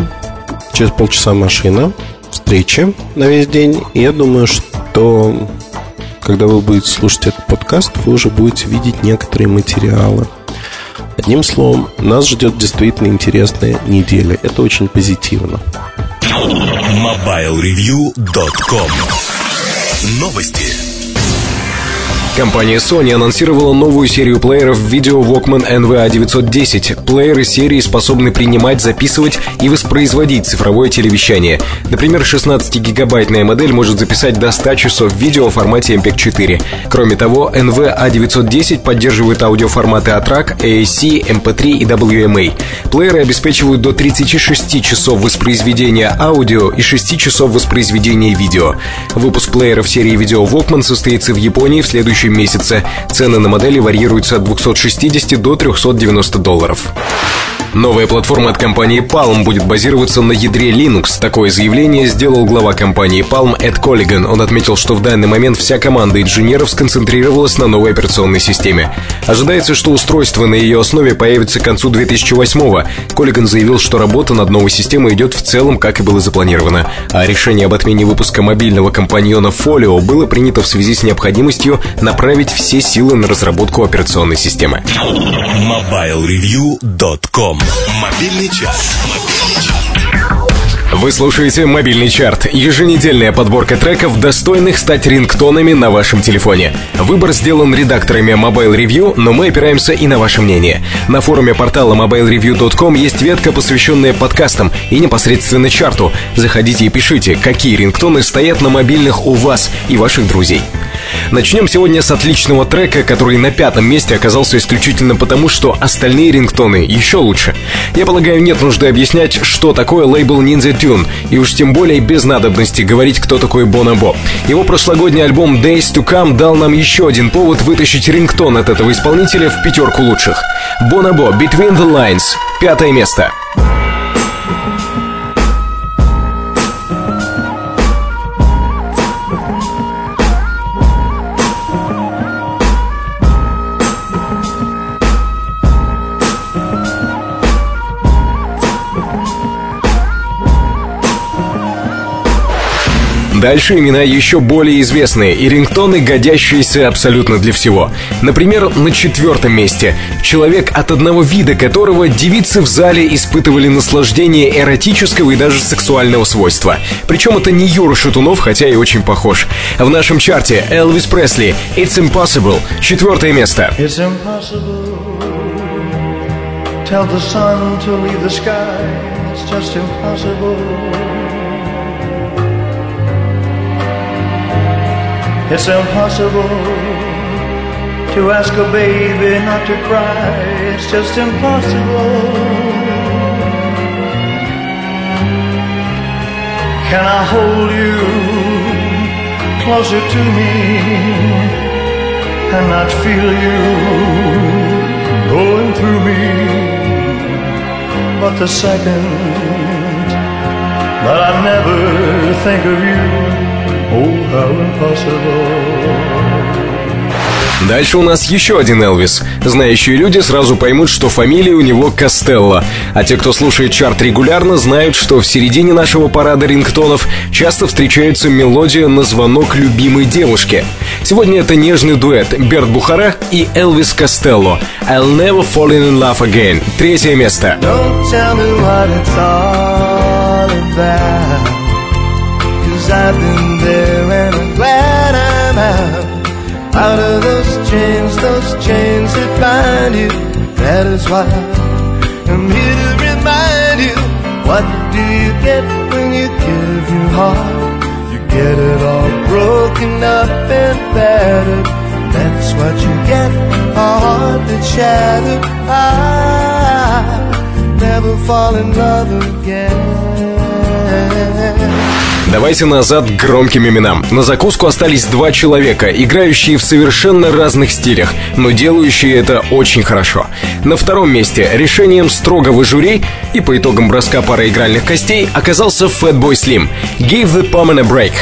через полчаса машина, встречи на весь день. И я думаю, что то когда вы будете слушать этот подкаст, вы уже будете видеть некоторые материалы. Одним словом, нас ждет действительно интересная неделя. Это очень позитивно. MobileReview.com Новости. Компания Sony анонсировала новую серию плееров видео Walkman NVA910. Плееры серии способны принимать, записывать и воспроизводить цифровое телевещание. Например, 16-гигабайтная модель может записать до 100 часов видео в формате MPEG-4. Кроме того, NVA910 поддерживает аудиоформаты ATRAC, AAC, MP3 и WMA. Плееры обеспечивают до 36 часов воспроизведения аудио и 6 часов воспроизведения видео. Выпуск плееров серии видео Walkman состоится в Японии в следующем следующем месяце. Цены на модели варьируются от 260 до 390 долларов. Новая платформа от компании Palm будет базироваться на ядре Linux. Такое заявление сделал глава компании Palm Эд Коллиган. Он отметил, что в данный момент вся команда инженеров сконцентрировалась на новой операционной системе. Ожидается, что устройство на ее основе появится к концу 2008-го. Коллиган заявил, что работа над новой системой идет в целом, как и было запланировано. А решение об отмене выпуска мобильного компаньона Folio было принято в связи с необходимостью направить все силы на разработку операционной системы. MobileReview.com Мобильный час. Вы слушаете «Мобильный чарт» — еженедельная подборка треков, достойных стать рингтонами на вашем телефоне. Выбор сделан редакторами Mobile Review, но мы опираемся и на ваше мнение. На форуме портала mobilereview.com есть ветка, посвященная подкастам и непосредственно чарту. Заходите и пишите, какие рингтоны стоят на мобильных у вас и ваших друзей. Начнем сегодня с отличного трека, который на пятом месте оказался исключительно потому, что остальные рингтоны еще лучше. Я полагаю, нет нужды объяснять, что такое лейбл Ninja Tune, и уж тем более без надобности говорить, кто такой Бонабо. Его прошлогодний альбом Days to Come дал нам еще один повод вытащить рингтон от этого исполнителя в пятерку лучших. Бонабо Between the Lines, пятое место. Дальше имена еще более известные и рингтоны, годящиеся абсолютно для всего. Например, на четвертом месте. Человек, от одного вида которого девицы в зале испытывали наслаждение эротического и даже сексуального свойства. Причем это не Юра Шатунов, хотя и очень похож. В нашем чарте Элвис Пресли «It's Impossible» четвертое место. It's Tell the sun to leave the sky, it's just impossible. It's impossible to ask a baby not to cry. It's just impossible. Can I hold you closer to me? and not feel you going through me. But the second that I never think of you, Дальше у нас еще один Элвис. Знающие люди сразу поймут, что фамилия у него Костелло. А те, кто слушает чарт регулярно, знают, что в середине нашего парада рингтонов часто встречается мелодия на звонок любимой девушки. Сегодня это нежный дуэт Берт Бухара и Элвис Костелло. I'll never fall in love again. Третье место. Don't tell me what it's all about. I've been there and I'm glad I'm out. Out of those chains, those chains that bind you. That is why I'm here to remind you. What do you get when you give your heart? You get it all broken up and battered. That's what you get, a heart that's shattered. I never fall in love again. Давайте назад к громким именам. На закуску остались два человека, играющие в совершенно разных стилях, но делающие это очень хорошо. На втором месте решением строгого жюри и по итогам броска пары игральных костей оказался Fatboy Slim. Give the Palm a break.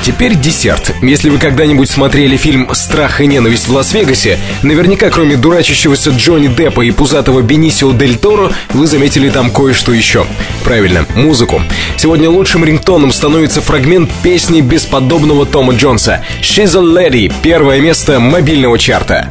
А теперь десерт. Если вы когда-нибудь смотрели фильм «Страх и ненависть в Лас-Вегасе», наверняка кроме дурачащегося Джонни Деппа и пузатого Бенисио Дель Торо, вы заметили там кое-что еще. Правильно, музыку. Сегодня лучшим рингтоном становится фрагмент песни бесподобного Тома Джонса «She's a Lady» — первое место мобильного чарта.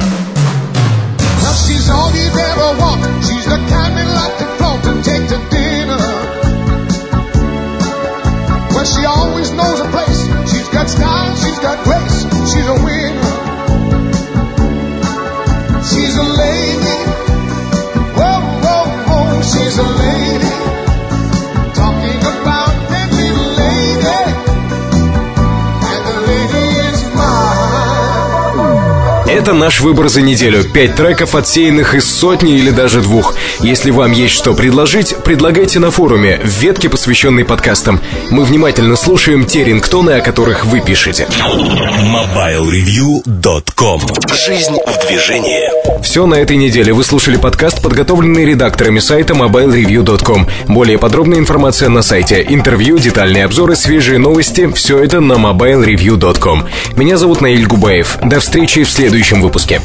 Это наш выбор за неделю. Пять треков, отсеянных из сотни или даже двух. Если вам есть что предложить, предлагайте на форуме, в ветке, посвященной подкастам. Мы внимательно слушаем те рингтоны, о которых вы пишете. MobileReview.com Жизнь в движении. Все на этой неделе. Вы слушали подкаст, подготовленный редакторами сайта mobilereview.com. Более подробная информация на сайте. Интервью, детальные обзоры, свежие новости. Все это на mobilereview.com. Меня зовут Наиль Губаев. До встречи в следующем выпуске.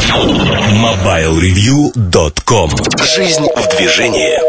MobileReview.com Жизнь в движении.